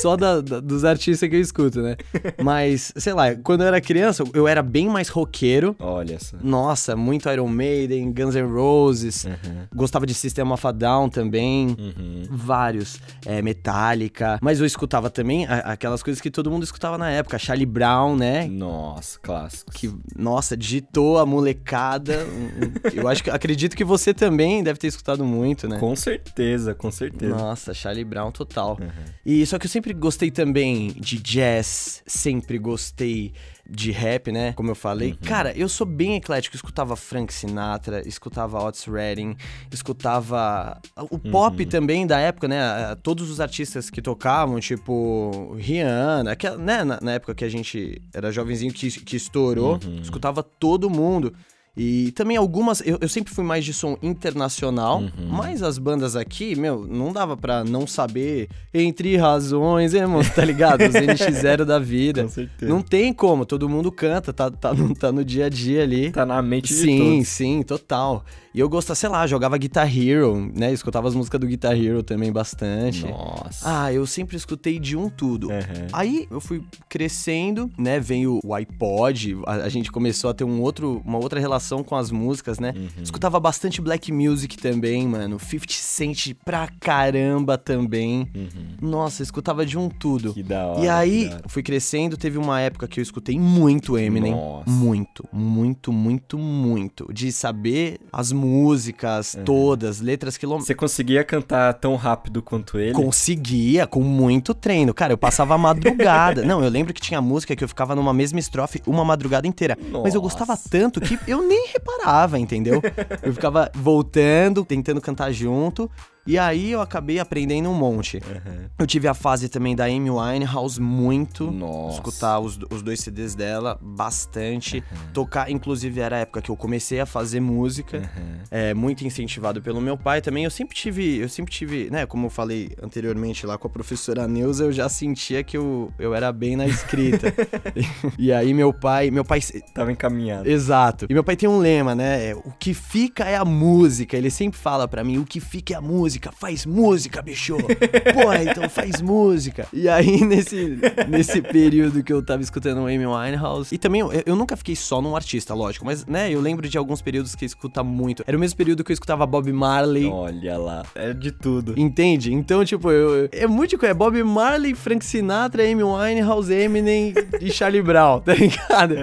só da- da- dos artistas que eu escuto, né? Mas, sei lá, quando eu era criança, eu era bem mais roqueiro.
Olha só.
Nossa, muito Iron Maiden, Guns N' Roses.
Uhum.
Gostava de System of a Down também.
Uhum.
Vários. É, Metallica. Mas eu escutava também a- aquelas coisas que todo mundo escutava na época. Charlie Brown, né?
Nossa, clássicos.
Que, nossa, digitou a molecada. (laughs) Eu acho que acredito que você também deve ter escutado muito, né?
Com certeza, com certeza.
Nossa, Charlie Brown total.
Uhum.
E só que eu sempre gostei também de jazz, sempre gostei de rap, né? Como eu falei.
Uhum.
Cara, eu sou bem eclético. Eu escutava Frank Sinatra, escutava Otis Redding, escutava o pop
Uhum.
também da época, né? Todos os artistas que tocavam, tipo Rihanna, aquela, né? Na, na época que a gente era jovenzinho que, que estourou,
Uhum.
escutava todo mundo. E também algumas. Eu, eu sempre fui mais de som internacional,
Uhum.
mas as bandas aqui, meu, não dava pra não saber entre razões, irmão? Tá ligado? Os NX0 da vida. (laughs)
Com certeza.
Não tem como, todo mundo canta, tá, tá, no, tá no dia a dia ali.
Tá na mente de
Sim, sim, total. E eu gostava, sei lá, jogava Guitar Hero, né? Escutava as músicas do Guitar Hero também bastante.
Nossa.
Ah, eu sempre escutei de um tudo.
Uhum.
Aí eu fui crescendo, né? Veio o iPod, a, a gente começou a ter um outro, uma outra relação com as músicas, né?
Uhum.
Escutava bastante black music também, mano. 50 Cent pra caramba também. Nossa, eu escutava de um tudo.
Uhum. Que da hora.
E aí, fui crescendo, teve uma época que eu escutei muito Eminem.
Nossa.
Muito, muito, muito, muito. De saber as músicas todas, letras quilômetros.
Você conseguia cantar tão rápido quanto ele?
Conseguia, com muito treino. Cara, eu passava a madrugada. Não, eu lembro que tinha música que eu ficava numa mesma estrofe uma madrugada inteira. Mas eu gostava
Nossa.
tanto que eu nem reparava, entendeu? Eu ficava voltando, tentando cantar junto. E aí eu acabei aprendendo um monte.
Uhum.
Eu tive a fase também da Amy Winehouse muito.
Nossa.
Escutar os, os dois CDs dela bastante. Tocar, inclusive era a época que eu comecei a fazer música.
Uhum.
É, muito incentivado pelo meu pai também. Eu sempre tive, eu sempre tive, né, como eu falei anteriormente lá com a professora Neuza, eu já sentia que eu, eu era bem na escrita. (laughs) (laughs) e aí meu pai, meu pai
Tava encaminhado.
Exato. E meu pai tem um lema, né? é, O que fica é a música. Ele sempre fala pra mim: o que fica é a música. Faz música, bicho. Porra, então faz música. E aí, (laughs) nesse, nesse período que eu tava escutando o Amy Winehouse. E também, eu, eu nunca fiquei só num artista, lógico. Mas, né, eu lembro de alguns períodos que eu escuta muito. Era o mesmo período que eu escutava Bob Marley.
Olha lá. É de tudo.
Entende? Então, tipo, eu, é muito. É Bob Marley, Frank Sinatra, Amy Winehouse, Eminem (laughs) e Charlie Brown, tá ligado?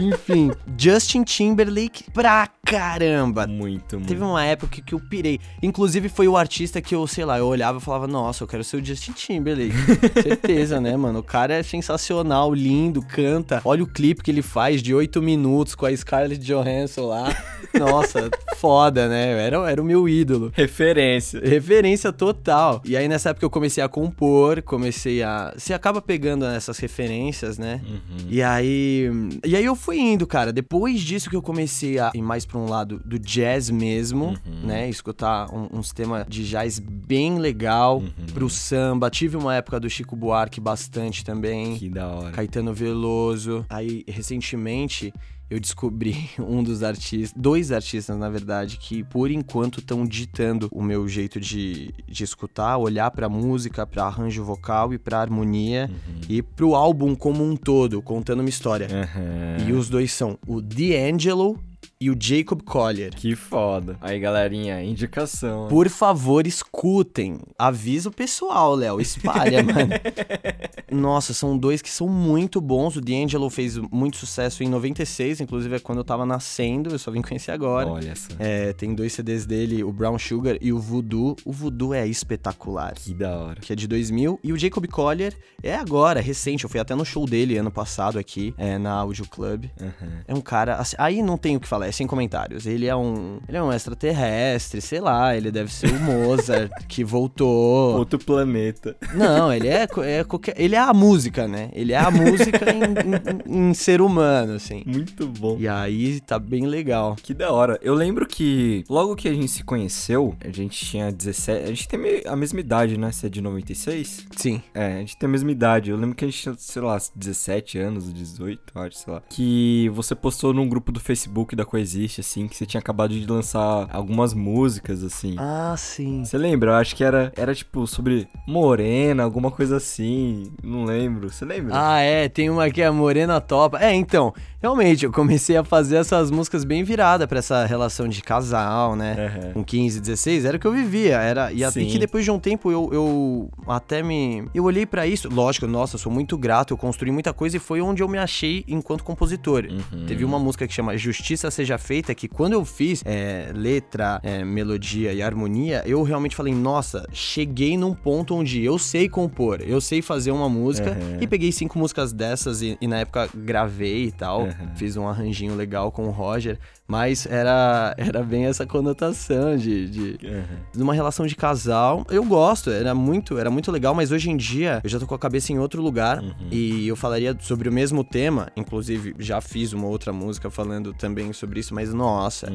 Enfim, Justin Timberlake pra caramba.
Muito, muito.
Teve uma época que eu pirei. Inclusive, foi o artista que eu, sei lá, eu olhava e falava, nossa, eu quero ser o Justin Timberlake. (laughs) Certeza, né, mano? O cara é sensacional, lindo, canta. Olha o clipe que ele faz de 8 minutos com a Scarlett Johansson lá. (laughs) Nossa, foda, né? Era, era o meu ídolo.
Referência.
Referência total. E aí nessa época eu comecei a compor, comecei a. Você acaba pegando essas referências, né? E aí. E aí eu fui indo, cara. Depois disso que eu comecei a ir mais pra um lado do jazz mesmo, né? Escutar um, uns temas de jazz bem legal pro samba. Tive uma época do Chico Buarque bastante também.
Que da hora.
Caetano Veloso. Aí, recentemente, eu descobri (laughs) um dos artistas, dois artistas, na verdade, que por enquanto estão ditando o meu jeito de, de escutar, olhar pra música, pra arranjo vocal e pra harmonia e pro álbum como um todo, contando uma história.
Uhum.
E os dois são o D'Angelo e o Jacob Collier.
Que foda. Aí, galerinha, indicação.
Por favor, escutem. Avisa o pessoal, Léo. Espalha, (laughs) mano. Nossa, são dois que são muito bons. O D'Angelo fez muito sucesso em 96, inclusive é quando eu tava nascendo. Eu só vim conhecer agora.
Olha só.
É, tem dois CDs dele, o Brown Sugar e o Voodoo. O Voodoo é espetacular.
Que da hora.
Que é de 2000. E o Jacob Collier é agora, recente. Eu fui até no show dele ano passado aqui, é, na Audio Club.
Uhum.
É um cara. assim, aí não tem o que falar, é sem comentários. Ele é um. Ele é um extraterrestre, sei lá. Ele deve ser o Mozart (laughs) que voltou.
Outro planeta.
Não, ele é, é qualquer. Ele é a música, né? Ele é a música em, em- em ser humano, assim.
Muito bom.
E aí tá bem legal.
Que da hora. Eu lembro que logo que a gente se conheceu, a gente tinha 17. A gente tem a mesma idade, né? Você é de 96?
Sim.
É, a gente tem a mesma idade. Eu lembro que a gente tinha, sei lá, 17 anos, 18, eu acho, sei lá. Que você postou num grupo do Facebook da Coexiste, assim, que você tinha acabado de lançar algumas músicas, assim.
Ah, sim.
Você lembra? Eu acho que era, era tipo sobre morena, alguma coisa assim. Não lembro. Você lembra?
Ah, é, tem uma aqui, a Morena Topa. É, então, realmente, eu comecei a fazer essas músicas bem virada pra essa relação de casal, né?
Aham.
Com 15, 16, era o que eu vivia. Era, e até que depois de um tempo eu, eu até me. Eu olhei pra isso. Lógico, nossa, eu sou muito grato, eu construí muita coisa e foi onde eu me achei enquanto compositor.
Uhum.
Teve uma música que chama Justiça Seja feita que quando eu fiz é, letra, é, melodia e harmonia, eu realmente falei, nossa, cheguei num ponto onde eu sei compor, eu sei fazer uma música
Uhum.
e peguei cinco músicas dessas e, e na época gravei e tal,
Uhum.
fiz um arranjinho legal com o Roger, mas era, (laughs) era bem essa conotação de, de, numa relação de casal. Eu gosto, era muito, era muito legal, mas hoje em dia eu já tô com a cabeça em outro lugar e eu falaria sobre o mesmo tema, inclusive já fiz uma outra música falando também sobre isso, mas nossa,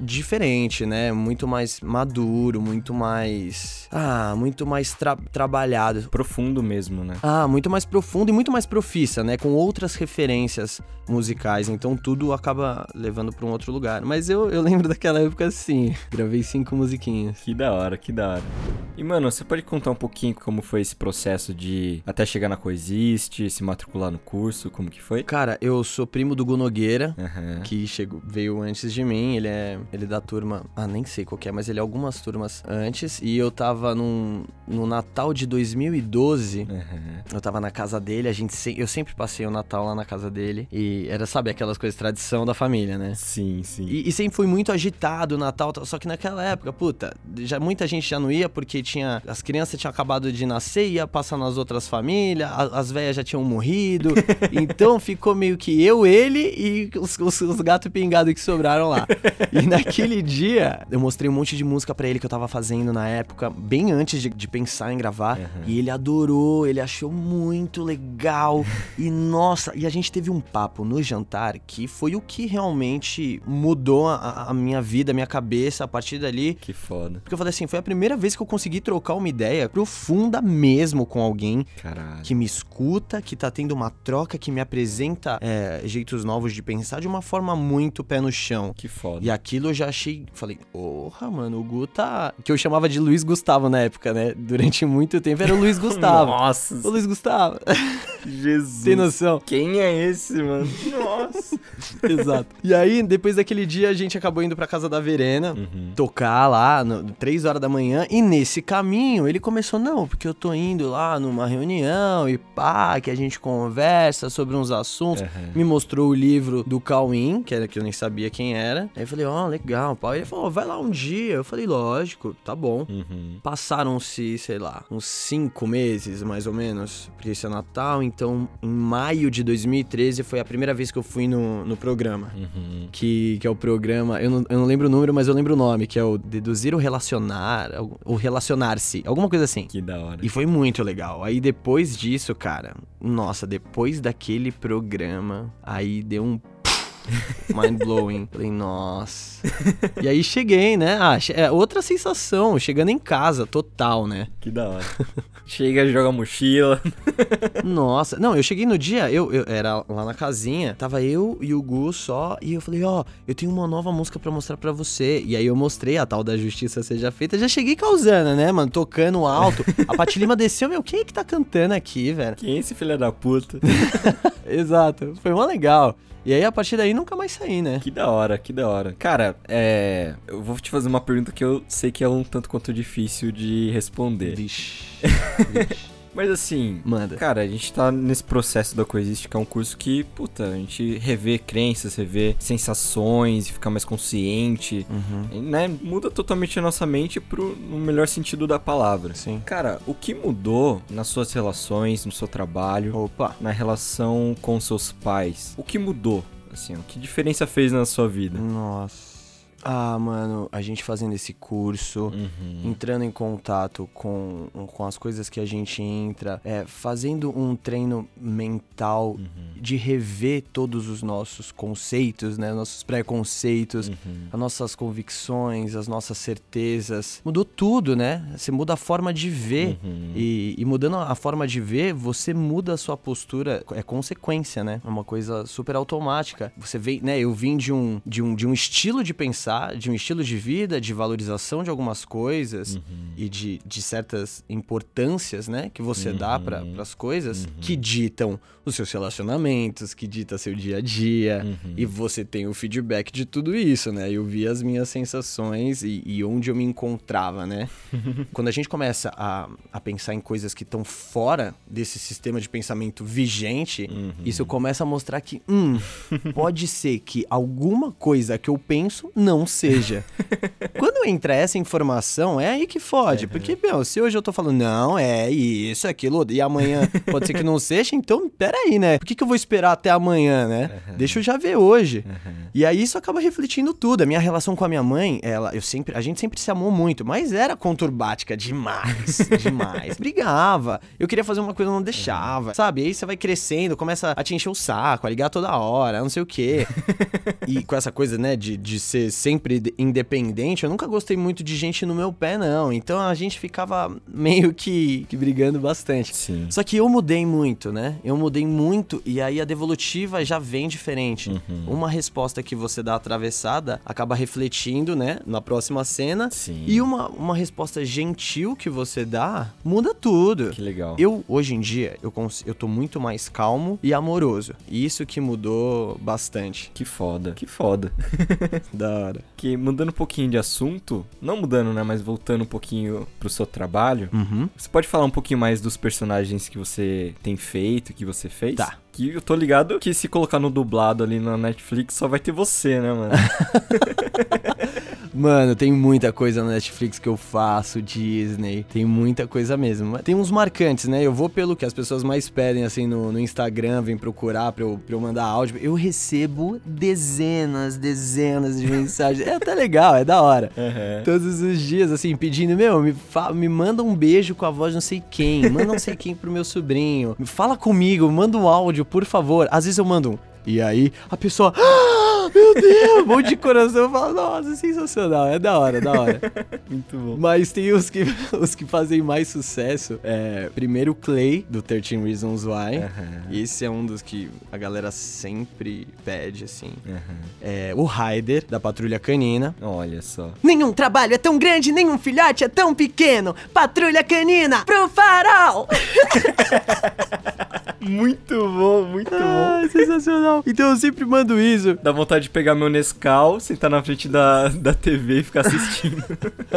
diferente, né? Muito mais maduro, muito mais ah, muito mais tra- trabalhado.
Profundo mesmo, né?
Ah, muito mais profundo e muito mais profissa, né? Com outras referências musicais. Então tudo acaba levando pra um outro lugar. Mas eu, eu lembro (laughs) daquela época assim. Gravei cinco musiquinhas.
Que da hora, que da hora. E, mano, você pode contar um pouquinho como foi esse processo de até chegar na Coexiste, se matricular no curso, como que foi?
Cara, eu sou primo do Gu Nogueira.
Aham.
Que chegou, veio antes de mim, ele é ele é da turma, ah, nem sei qual é, mas ele é algumas turmas antes, e eu tava num, no Natal de 2012,
Aham.
Eu tava na casa dele, a gente se- eu sempre passei o Natal lá na casa dele. E era, sabe, aquelas coisas, tradição da família, né?
Sim, sim.
E, e sempre foi muito agitado o Natal, tal, só que naquela época, puta, já, muita gente já não ia porque tinha. As crianças tinham acabado de nascer, ia passar nas outras famílias, a- as velhas já tinham morrido. (laughs) então ficou meio que eu, ele e os, os, os gatos pingados que sobraram lá. E (laughs) naquele dia, eu mostrei um monte de música pra ele que eu tava fazendo na época, bem antes de, de pensar em gravar. E ele adorou, ele achou muito legal. E nossa, e a gente teve um papo no jantar que foi o que realmente mudou a, a minha vida, a minha cabeça a partir dali.
Que foda.
Porque eu falei assim, foi a primeira vez que eu consegui trocar uma ideia profunda mesmo com alguém
Caralho.
que me escuta, que tá tendo uma troca, que me apresenta é, jeitos novos de pensar de uma forma muito pé no chão.
Que foda.
E aquilo eu já achei. Falei, porra, mano, o Gu tá. Que eu chamava de Luiz Gustavo na época, né? Durante muito tempo era o Luiz Gustavo. (laughs)
Nossa,
o Luiz Gustavo. (laughs)
Jesus.
Tem noção?
Quem é esse, mano? (laughs) Nossa.
Exato. E aí, depois daquele dia, a gente acabou indo pra casa da Verena.
Uhum.
Tocar lá, no, 3 horas da manhã, e nesse caminho ele começou, não, porque eu tô indo lá numa reunião e pá, que a gente conversa sobre uns assuntos.
Uhum.
Me mostrou o livro do Cauim, que era que eu nem sabia quem era. Aí eu falei, ó, legal, pá. Ele falou, vai lá um dia. Eu falei, lógico, tá bom.
Uhum.
Passaram-se, sei lá, uns cinco meses mais ou menos, porque isso é Natal. Então, em maio de 2013 foi a primeira vez que eu fui no, no programa.
Uhum.
Que, que é o programa, eu não, eu não lembro o número, mas eu lembro o nome, que é o Deduzir ou Relacionar, ou Relacionar-se, alguma coisa assim.
Que da hora.
E foi muito legal. Aí depois disso, cara, nossa, depois daquele programa, aí deu um (laughs) mind blowing. Falei, nossa. (laughs) e aí cheguei, né? Ah, é outra sensação, chegando em casa, total, né?
Que da hora. (laughs) Chega, joga mochila.
Nossa, não, eu cheguei no dia, eu, eu era lá na casinha, tava eu e o Gu só, e eu falei, ó, eu tenho uma nova música pra mostrar pra você. E aí eu mostrei a tal da Justiça Seja Feita, já cheguei causando, né, mano, tocando alto. A Paty Lima desceu, meu, quem é que tá cantando aqui, velho?
Quem é esse filho da puta?
Exato, foi mó legal. E aí a partir daí nunca mais saí, né?
Que da hora, que da hora. Cara, é. Eu vou te fazer uma pergunta que eu sei que é um tanto quanto difícil de responder.
Vixe. (laughs)
Mas assim.
Manda.
Cara, a gente tá nesse processo da que é um curso que, puta, a gente revê crenças, revê sensações, fica mais consciente,
Uhum.
né? Muda totalmente a nossa mente pro no melhor sentido da palavra.
Sim.
Cara, o que mudou nas suas relações, no seu trabalho,
Opa.
na relação com seus pais? O que mudou? Assim, o que diferença fez na sua vida?
Nossa. Ah, mano, a gente fazendo esse curso,
Uhum.
entrando em contato com, com as coisas que a gente entra, é, fazendo um treino mental
Uhum.
de rever todos os nossos conceitos, né? Nossos preconceitos,
Uhum.
as nossas convicções, as nossas certezas. Mudou tudo, né? Você muda a forma de ver.
Uhum.
E, e mudando a forma de ver, você muda a sua postura. É consequência, né? É uma coisa super automática. Você vem, né? Eu vim de um, de um, de um estilo de pensar de um estilo de vida, de valorização de algumas coisas e de, de certas importâncias, né, que você dá para as coisas que ditam os seus relacionamentos, que dita seu dia a dia e você tem o feedback de tudo isso, né? Eu vi as minhas sensações e, e onde eu me encontrava, né? (laughs) Quando a gente começa a, a pensar em coisas que estão fora desse sistema de pensamento vigente, isso começa a mostrar que, hum, (laughs) pode ser que alguma coisa que eu penso não seja. (laughs) Quando entra essa informação, é aí que fode. Porque, meu, se hoje eu tô falando, não, é isso, é aquilo, e amanhã pode ser que não seja, então, peraí, né? Por que, que eu vou esperar até amanhã, né? Deixa eu já ver hoje. E aí isso acaba refletindo tudo. A minha relação com a minha mãe, ela, eu sempre, a gente sempre se amou muito, mas era conturbática demais, (laughs) demais. Brigava. Eu queria fazer uma coisa, não deixava, sabe? Aí você vai crescendo, começa a te encher o saco, a ligar toda hora, não sei o quê. (laughs) e com essa coisa, né, de, de ser sempre de- independente, eu nunca gostei muito de gente no meu pé, não. Então a gente ficava (laughs) meio que, que brigando bastante.
Sim.
Só que eu mudei muito, né? Eu mudei muito e aí a devolutiva já vem diferente.
Uhum.
Uma resposta que você dá atravessada acaba refletindo, né, na próxima cena.
Sim.
E uma, uma resposta gentil que você dá muda tudo.
Que legal.
Eu, hoje em dia, eu, eu tô muito mais calmo e amoroso. E isso que mudou bastante.
Que foda. Que foda. (laughs)
Da hora.
Que mudando um pouquinho de assunto, não mudando, né, mas voltando um pouquinho pro seu trabalho,
Uhum.
você pode falar um pouquinho mais dos personagens que você tem feito, que você fez?
Tá.
Que eu tô ligado que se colocar no dublado ali na Netflix só vai ter você, né, mano? (laughs)
Mano, tem muita coisa na Netflix que eu faço, Disney, tem muita coisa mesmo. Tem uns marcantes, né? Eu vou pelo que as pessoas mais pedem, assim, no, no Instagram, vem procurar pra eu, pra eu mandar áudio. Eu recebo dezenas, dezenas de mensagens. É até legal, é da hora. Todos os dias, assim, pedindo, meu, me, me manda um beijo com a voz de não sei quem, manda não sei quem pro meu sobrinho, fala comigo, manda um áudio, por favor. Às vezes eu mando um. E aí a pessoa, ah, meu Deus, (laughs) um monte de coração, eu falo, nossa, sensacional, é da hora, da hora. (laughs)
Muito bom.
Mas tem os que, (laughs) os que fazem mais sucesso. É, primeiro o Clay, do 13 Reasons Why. Esse é um dos que a galera sempre pede, assim. É, o Ryder, da Patrulha Canina.
Olha só.
Nenhum trabalho é tão grande, nenhum filhote é tão pequeno. Patrulha Canina, pro farol!
Muito bom, muito bom.
Ah, Então eu sempre mando isso.
Dá vontade de pegar meu Nescau, sentar na frente da, da TV e ficar assistindo.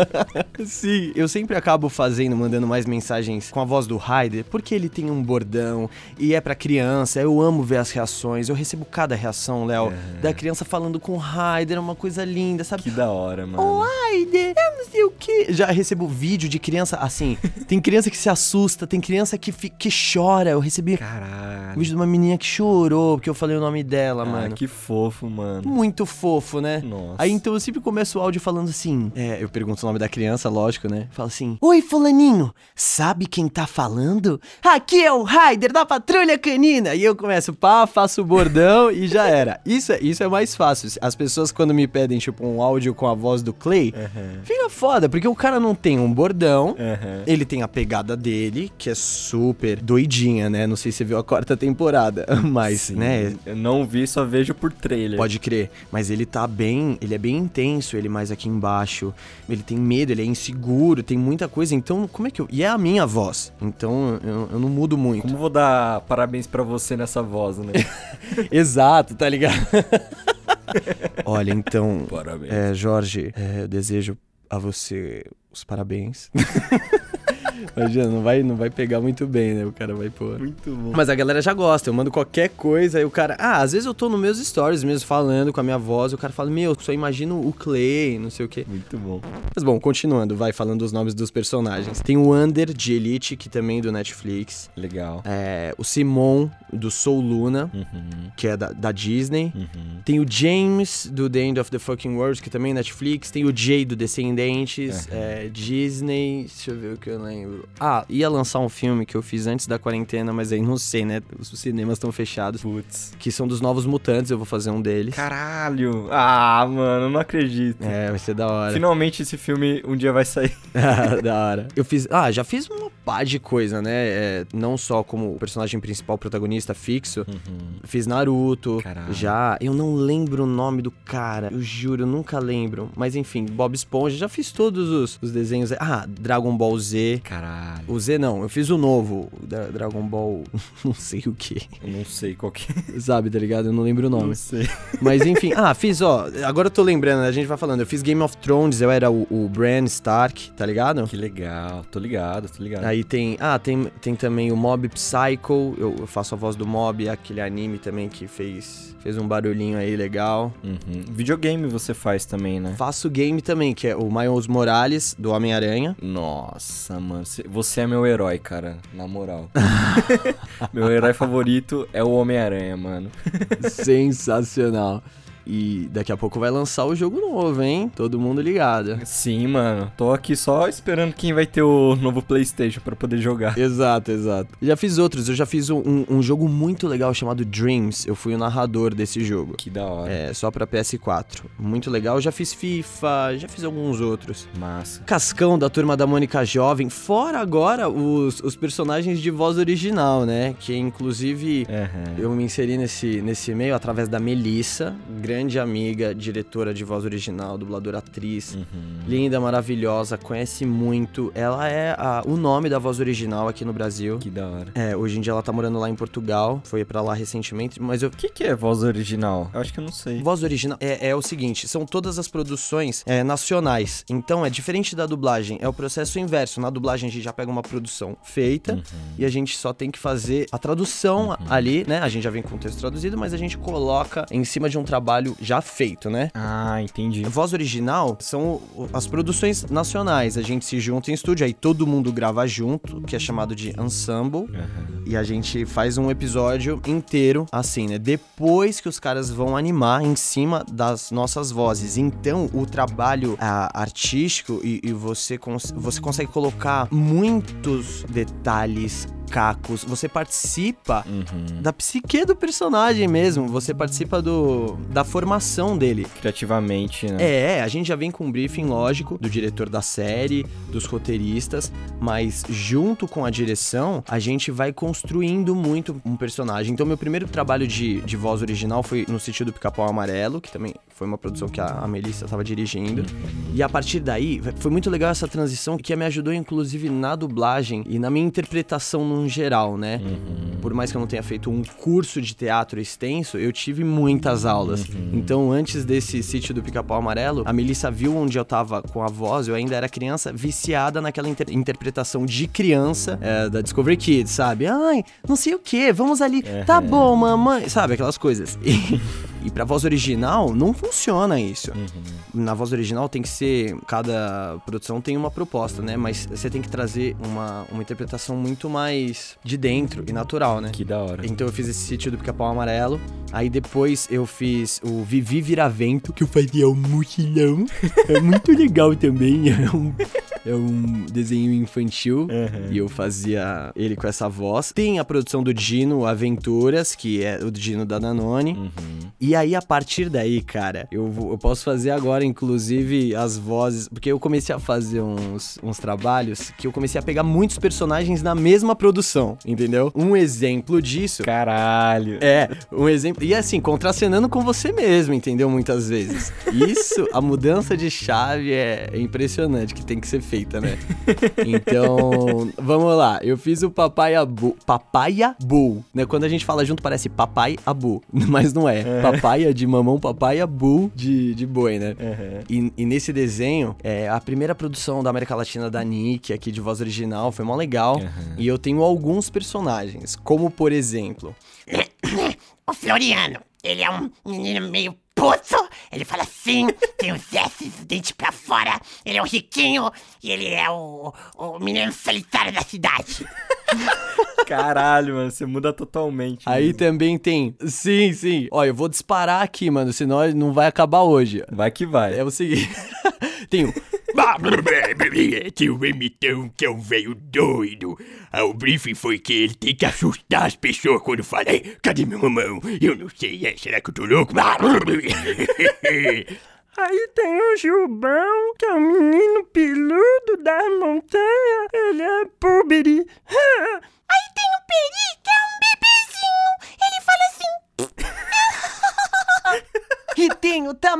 (laughs)
Sim, eu sempre acabo fazendo, mandando mais mensagens com a voz do Ryder, porque ele tem um bordão e é pra criança. Eu amo ver as reações. Eu recebo cada reação, Léo, da criança falando com o Ryder, é uma coisa linda, sabe?
que da hora, mano.
Ô, Ryder, eu não sei o que. Já recebo vídeo de criança assim. (laughs) tem criança que se assusta, tem criança que, que chora. Eu recebi um
Caralho.
vídeo de uma menina que chorou porque eu falei o nome dela,
Ah,
mano.
que fofo, mano.
Muito fofo, né?
Nossa.
Aí então eu sempre começo o áudio falando assim. É, eu pergunto o nome da criança, lógico, né? Falo assim: Oi, Fulaninho, sabe quem tá falando? Aqui é o Raider da Patrulha Canina. E eu começo, pá, faço o bordão e já era. (laughs) Isso é, isso é mais fácil. As pessoas, quando me pedem, tipo, um áudio com a voz do Clay, fica foda, porque o cara não tem um bordão.
Aham.
Ele tem a pegada dele, que é super doidinha, né? Não sei se você viu a quarta temporada, (laughs) mas, né?
Não vi, só vejo por trailer.
Pode crer, mas ele tá bem, ele é bem intenso, ele mais aqui embaixo. Ele tem medo, ele é inseguro, tem muita coisa. Então, como é que eu. E é a minha voz. Então, eu, eu não mudo muito.
Como vou dar parabéns pra você nessa voz, né? (laughs)
Exato, tá ligado? (laughs) Olha, então.
Parabéns.
É, Jorge, é, eu desejo a você os parabéns. (laughs) Imagina, não vai, não vai pegar muito bem, né? O cara vai pôr.
Muito bom.
Mas a galera já gosta, eu mando qualquer coisa, aí o cara. Ah, às vezes eu tô nos meus stories mesmo falando com a minha voz, e o cara fala, meu, só imagino o Clay, não sei o quê.
Muito bom.
Mas bom, continuando, vai falando os nomes dos personagens. Tem o Under de Elite, que também é do Netflix.
Legal.
É, o Simon do Soul Luna,
Uhum.
que é da, da Disney.
Uhum.
Tem o James do The End of the Fucking World, que também é Netflix. Tem o Jay do Descendentes, é, Disney. Deixa eu ver o que eu lembro. Ah, ia lançar um filme que eu fiz antes da quarentena, mas aí não sei, né? Os cinemas estão fechados.
Putz.
Que são dos Novos Mutantes, eu vou fazer um deles.
Caralho. Ah, mano, não acredito.
É, vai ser da hora.
Finalmente esse filme um dia vai sair. (laughs)
da hora. Eu fiz. Ah, já fiz uma pá de coisa, né? É, não só como personagem principal, protagonista fixo. Fiz Naruto.
Caralho.
Já. Eu não lembro o nome do cara. Eu juro, eu nunca lembro. Mas enfim, Bob Esponja. Já fiz todos os, os desenhos. Ah, Dragon Ball Z.
Caralho.
O Z não, eu fiz o novo. Da Dragon Ball. (laughs) Não sei o que.
Eu não sei qual que é.
Sabe, tá ligado? Eu não lembro o nome.
Não sei. (laughs)
Mas enfim, ah, fiz, ó, agora eu tô lembrando? A gente vai falando, eu fiz Game of Thrones, eu era o, o Bran Stark, tá ligado?
Que legal. Tô ligado, tô ligado.
Aí tem, ah, tem, tem também o Mob Psycho, eu, eu faço a voz do Mob, aquele anime também que fez, fez um barulhinho aí legal.
Uhum. Videogame você faz também, né?
Faço game também, que é o Miles Morales, do Homem-Aranha.
Nossa, mano. cê- Você é meu herói, cara. Na moral. (laughs) meu herói favorito é o Homem-Aranha, mano.
Sensacional. E daqui a pouco vai lançar o jogo novo, hein? Todo mundo ligado.
Sim, mano. Tô aqui só esperando quem vai ter o novo PlayStation pra poder jogar.
Exato, exato. Já fiz outros, eu já fiz um, um- jogo muito legal chamado Dreams. Eu fui o narrador desse jogo.
Que da hora.
É, só pra PS4. Muito legal. Já fiz FIFA, já fiz alguns outros.
Massa.
Cascão da turma da Mônica Jovem. Fora agora os, os personagens de voz original, né? Que inclusive
Aham.
eu me inseri nesse, nesse meio através da Melissa, grande amiga, diretora de voz original, dubladora atriz.
Uhum.
Linda, maravilhosa, conhece muito. Ela é a- o nome da voz original aqui no Brasil.
Que da hora.
É, hoje em dia ela tá morando lá em Portugal. Foi pra lá recentemente, mas eu
O que, que é voz original? Eu acho que eu não sei.
Voz original é, é o seguinte: são todas as produções é, nacionais. Então é diferente da dublagem, é o processo inverso. Na dublagem a gente já pega uma produção feita e a gente só tem que fazer a tradução ali, né? A gente já vem com o texto traduzido, mas a gente coloca em cima de um trabalho já feito, né?
Ah, entendi.
Voz original são as produções nacionais. A gente se junta em estúdio, aí todo mundo grava junto, que é chamado de ensemble. E a gente faz um episódio inteiro assim, né? Depois que os caras vão animar em cima das nossas vozes. Então, o trabalho ah, artístico e, e você, cons- você consegue colocar muitos detalhes, cacos. Você participa
Uhum.
da psique do personagem mesmo. Você participa do, da formação dele.
Criativamente, né?
É, a gente já vem com um briefing lógico do diretor da série, dos roteiristas, mas junto com a direção, a gente vai construindo muito um personagem. Então, meu primeiro trabalho de, de voz original foi no sítio do Pica-Pau Amarelo, que também foi uma produção que a, Melissa estava dirigindo. E a partir daí, foi muito legal essa transição que me ajudou, inclusive, na dublagem e na minha interpretação num geral, né? Por mais que eu não tenha feito um curso de teatro extenso, eu tive muitas aulas. Então, antes desse sítio do Pica-Pau Amarelo, a Melissa viu onde eu tava com a voz, eu ainda era criança, viciada naquela inter- interpretação de criança é, da Discovery Kids, sabe? Ai, não sei o que, vamos ali. Tá bom, mamãe. Sabe, aquelas coisas. (laughs) E, pra voz original, não funciona isso. Na voz original tem que ser. Cada produção tem uma proposta, né? Mas você tem que trazer uma, uma interpretação muito mais de dentro e natural, né?
Que da hora.
Então eu fiz esse sítio do Pica-Pau Amarelo. Aí depois eu fiz o Vivi Viravento, que eu fazia o mochilão. (laughs) É muito legal também. É um, é um desenho infantil. E eu fazia ele com essa voz. Tem a produção do Dino Aventuras, que é o Dino da Danone.
Uhum.
E aí, a partir daí, cara, eu, eu posso fazer agora, inclusive, as vozes. Porque eu comecei a fazer uns, uns trabalhos que eu comecei a pegar muitos personagens na mesma produção, entendeu? Um exemplo disso.
Caralho.
É, um exemplo. E assim, contracenando com você mesmo, entendeu? Muitas vezes. Isso, a mudança de chave é é impressionante que tem que ser feita, né? Então, vamos lá. Eu fiz o Papai Abu. Papaya Bull, né? Quando a gente fala junto parece Papai Abu, (laughs) mas não é. Papaya de mamão, Papaya Bull de, de boi, né? E, e nesse desenho, é, a primeira produção da América Latina da Nick, aqui de voz original, foi mó legal. E eu tenho alguns personagens, como por exemplo. (coughs)
O Floriano, ele é um menino meio puto, ele fala assim, tem os S, os dentes pra fora, ele é o riquinho e ele é o, o menino solitário da cidade. (laughs)
Caralho, mano. Você muda totalmente.
Aí
mano.
também tem. Sim, sim. Ó, eu vou disparar aqui, mano, senão não vai acabar hoje.
Vai que vai.
É o seguinte. (laughs) tem o.
Tem um emitão que é um velho doido. Ah, o briefing foi que ele tem que assustar as pessoas quando fala, "Ei, cadê meu mamão? Eu não sei, é, será que eu tô louco? (laughs)
Aí tem o Gilbão, que é um menino peludo da montanha. Ele é
ah,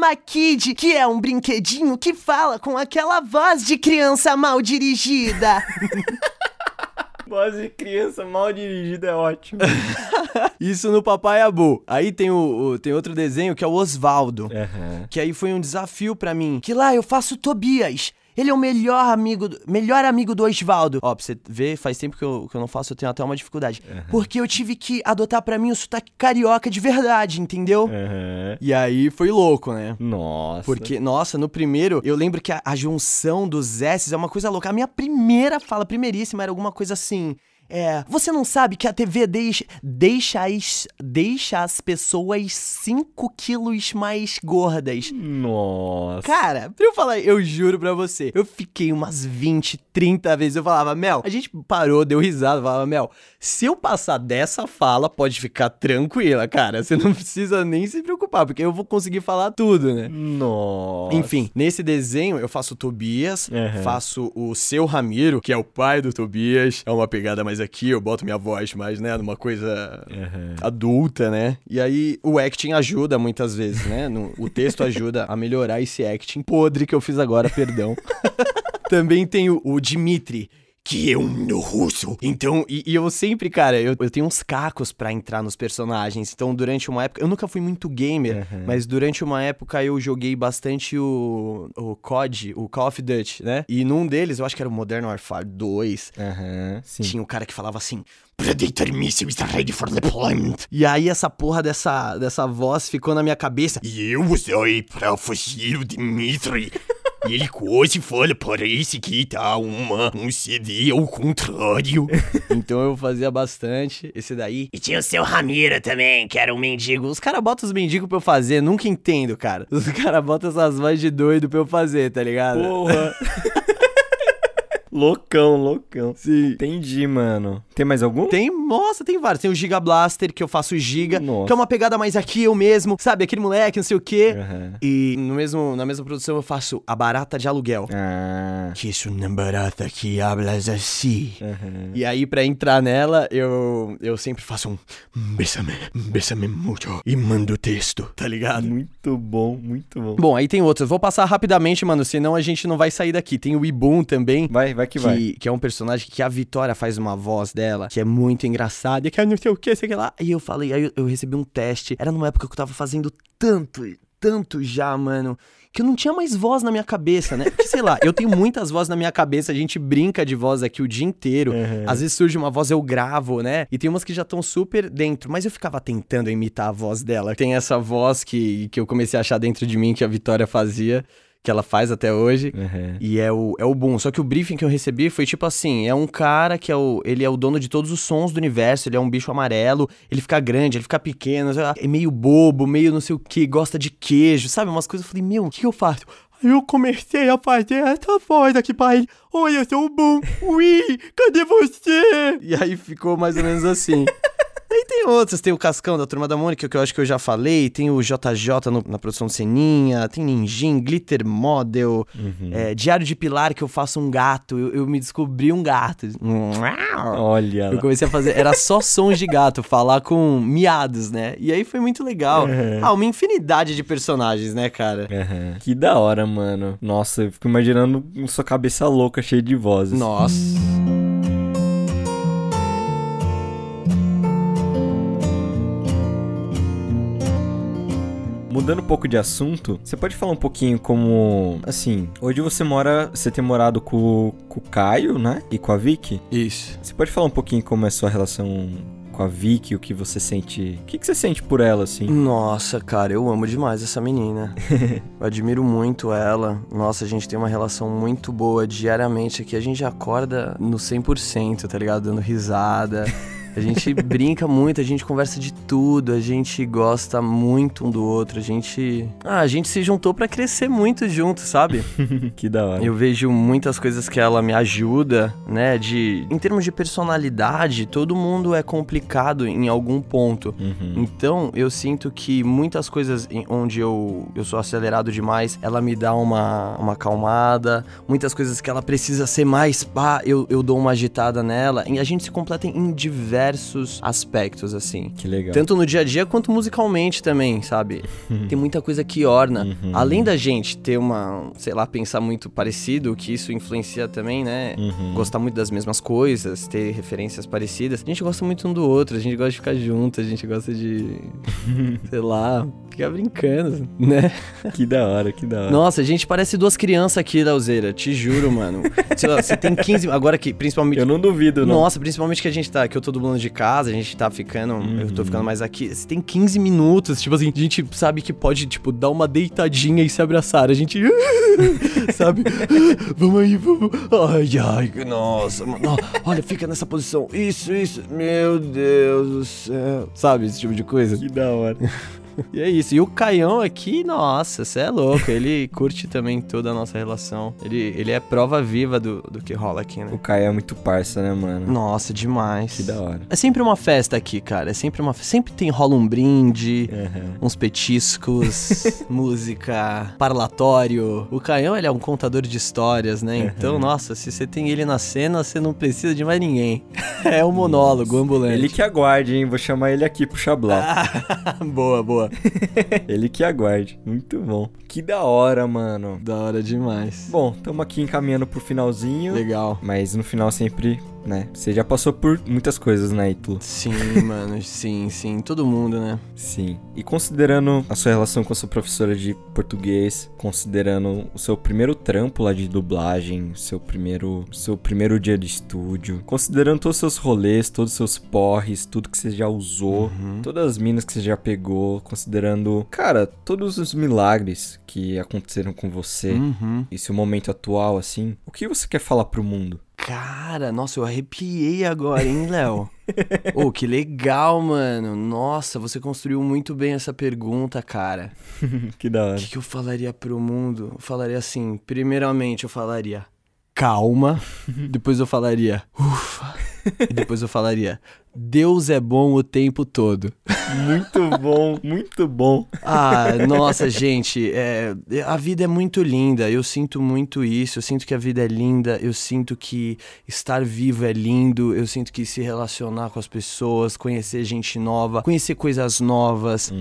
o
Tamakid, que é um brinquedinho que fala com aquela voz de criança mal dirigida. (laughs)
Voz de criança mal dirigida é ótimo. (laughs)
Isso no Papai Abu. Aí tem, o, o- tem outro desenho que é o Osvaldo.
Aham.
Que aí foi um desafio pra mim. Que lá eu faço Tobias. Ele é o melhor amigo, do- melhor amigo do Osvaldo. Ó, pra você ver, faz tempo que eu, que eu não faço, eu tenho até uma dificuldade. Porque eu tive que adotar pra mim o sotaque carioca de verdade, entendeu?
Aham.
E aí foi louco, né?
Nossa.
Porque, nossa, no primeiro, eu lembro que a, a junção dos S é uma coisa louca. A minha primeira fala, primeiríssima, era alguma coisa assim. É, você não sabe que a TV deixa, deixa, as, deixa as pessoas 5 quilos mais gordas.
Nossa.
Cara, eu falar, eu juro pra você, eu fiquei umas 20, 30 vezes. Eu falava, Mel, a gente parou, deu risada, falava, Mel, se eu passar dessa fala, pode ficar tranquila, cara. Você não precisa nem se preocupar, porque eu vou conseguir falar tudo, né?
Nossa.
Enfim, nesse desenho eu faço o Tobias,
Aham.
faço o seu Ramiro, que é o pai do Tobias. É uma pegada mais aqui, eu boto minha voz mais, né, numa coisa
Aham.
adulta, né? E aí o acting ajuda muitas vezes, né? No- o texto ajuda a melhorar esse acting podre que eu fiz agora, perdão. (laughs) Também tem o, o Dimitri.
Que é um russo.
Então, e, e eu sempre, cara, eu, eu tenho uns cacos pra entrar nos personagens. Então, durante uma época, eu nunca fui muito gamer, mas durante uma época eu joguei bastante o, o COD, o Call of Duty, né? E num deles, eu acho que era o Modern Warfare 2,
Aham. Sim.
tinha um cara que falava assim.
Predator missile is ready for deployment.
E aí essa porra dessa, dessa voz ficou na minha cabeça.
E eu usei pra fugir o Dimitri. E ele quase fala, parece que tá uma, um CD ao contrário. (laughs)
Então eu fazia bastante esse daí.
E tinha o seu Ramiro também, que era um mendigo.
Os caras botam os mendigos pra eu fazer, nunca entendo, cara. Os caras botam essas vozes de doido pra eu fazer, tá ligado?
Porra. (laughs) loucão, loucão.
Sim.
Entendi, mano. Tem mais algum?
Tem, nossa, tem vários. Tem o Giga Blaster, que eu faço o Giga,
Nossa.
que é uma pegada mais aqui eu mesmo, sabe? Aquele moleque, não sei o quê.
Aham.
E no mesmo, na mesma produção eu faço a Barata de Aluguel.
Ah.
Que é uma barata que hablas assim.
Aham.
E aí, pra entrar nela, eu, eu sempre faço um,
Bésame, bésame muito. E manda o texto.
tá ligado?
Muito bom, muito bom.
Bom, aí tem outros. Vou passar rapidamente, mano, senão a gente não vai sair daqui. Tem o Ibum também.
Vai, vai que, vai.
Que, que é um personagem que a Vitória faz uma voz dela, que é muito engraçada, e que é não sei o que, sei o que lá. E eu falei, aí eu, eu recebi um teste. Era numa época que eu tava fazendo tanto, tanto já, mano. Que eu não tinha mais voz na minha cabeça, né? Porque, sei lá, eu tenho muitas vozes na minha cabeça, a gente brinca de voz aqui o dia inteiro. Às vezes surge uma voz, eu gravo, né? E tem umas que já estão super dentro, mas eu ficava tentando imitar a voz dela. Tem essa voz que, que eu comecei a achar dentro de mim que a Vitória fazia, que ela faz até hoje.
Aham.
E é o, é o boom. Só que o briefing que eu recebi foi tipo assim: é um cara que é o. Ele é o dono de todos os sons do universo, ele é um bicho amarelo, ele fica grande, ele fica pequeno, é meio bobo, meio não sei o que, gosta de queijo, sabe? Umas coisas. Eu falei, meu, o que, que eu faço? Aí eu comecei a fazer essa voz aqui pra ele. Oi, eu sou o Boom. Ui, cadê você? E aí ficou mais ou menos assim. (laughs) Aí tem outros, tem o Cascão da Turma da Mônica, que eu acho que eu já falei, tem o JJ no- na produção Ceninha, tem Ninjin, Glitter Model, é, Diário de Pilar, que eu faço um gato, eu, eu me descobri um gato.
Olha
Eu comecei a fazer, era só sons de gato, falar com miados, né? E aí foi muito legal. Ah, uma infinidade de personagens, né, cara?
Aham. Que da hora, mano. Nossa, eu fico imaginando sua cabeça louca, cheia de vozes.
Nossa.
Mudando um pouco de assunto, você pode falar um pouquinho como. Assim, hoje você mora. Você tem morado com, com o Caio, né? E com a Vicky.
Isso.
Você pode falar um pouquinho como é a sua relação com a Vicky, o que você sente. O que, que você sente por ela, assim?
Nossa, cara, eu amo demais essa menina. (laughs) eu admiro muito ela. Nossa, a gente tem uma relação muito boa diariamente aqui. A gente acorda no 100%, tá ligado? Dando risada. (laughs) A gente brinca muito, a gente conversa de tudo, a gente gosta muito um do outro, a gente. Ah, a gente se juntou pra crescer muito junto, sabe? (laughs)
que da hora.
Eu vejo muitas coisas que ela me ajuda, né? De. Em termos de personalidade, todo mundo é complicado em algum ponto.
Uhum.
Então, eu sinto que muitas coisas em- onde eu, eu sou acelerado demais, ela me dá uma, uma acalmada. Muitas coisas que ela precisa ser mais pá, eu, eu dou uma agitada nela. E a gente se completa em diversos aspectos, assim.
Que legal.
Tanto no dia a dia quanto musicalmente também, sabe? (laughs) Tem muita coisa que orna.
Uhum.
Além da gente ter uma, sei lá, pensar muito parecido, que isso influencia também, né?
Uhum.
Gostar muito das mesmas coisas, ter referências parecidas. A gente gosta muito um do outro, a gente gosta de ficar junto, a gente gosta de, (laughs) sei lá, ficar brincando, né? (laughs)
Que da hora, que da hora.
Nossa, a gente parece duas crianças aqui, Lauzeira, te juro, mano. Sei lá, Você tem 15, agora que principalmente
Eu não duvido, não.
nossa, principalmente que a gente tá, que eu tô dublando de casa, a gente tá ficando, eu
Uhum.
tô ficando mais aqui. Você tem 15 minutos, tipo assim, a gente sabe que pode, tipo, dar uma deitadinha e se abraçar. A gente, (laughs) sabe? (laughs) vamos aí, vamos. Ai, ai, nossa, mano. Olha, fica nessa posição. Isso, isso. Meu Deus do céu. Sabe, esse tipo de coisa?
Que da hora. (laughs) (laughs)
E é isso. E o Caião aqui, nossa, você é louco. Ele (laughs) curte também toda a nossa relação. Ele, ele é prova viva do, do que rola aqui, né?
O Caio é muito parça, né, mano?
Nossa, demais.
Que da hora.
É sempre uma festa aqui, cara. É sempre uma Sempre tem rola um brinde,
Uhum.
uns petiscos, (laughs) música, parlatório. O Caião, ele é um contador de histórias, né? Então, nossa, se você tem ele na cena, você não precisa de mais ninguém. É um monólogo ambulante.
Ele que aguarde, hein? Vou chamar ele aqui pro Xablá.
boa, boa. (laughs)
ele que aguarde. Muito bom. Que da hora, mano.
Da hora demais.
Bom, estamos aqui encaminhando pro finalzinho.
Legal.
Mas no final sempre, né? Você já passou por muitas coisas, né, Ítalo?
Sim, (laughs) mano, sim, sim. Todo mundo, né?
Sim. E considerando a sua relação com a sua professora de português, considerando o seu primeiro trampo lá de dublagem, seu primeiro, seu primeiro dia de estúdio, considerando todos os seus rolês, todos os seus porres, tudo que você já usou, todas as minas que você já pegou, considerando, cara, todos os milagres que aconteceram com você
Uhum.
e seu momento atual, assim, o que você quer falar pro mundo?
Cara, nossa, eu arrepiei agora, hein, Léo? (laughs) Ô, que legal, mano. Nossa, você construiu muito bem essa pergunta, cara. (laughs)
que da
O
hora.
que, que eu falaria pro mundo? Eu falaria assim, primeiramente eu falaria calma, (laughs) depois eu falaria ufa, e depois eu falaria Deus é bom o tempo todo.
Muito bom, muito bom.
Ah, nossa, gente, é, a vida é muito linda. Eu sinto muito isso. Eu sinto que a vida é linda. Eu sinto que estar vivo é lindo. Eu sinto que se relacionar com as pessoas, conhecer gente nova, conhecer coisas novas.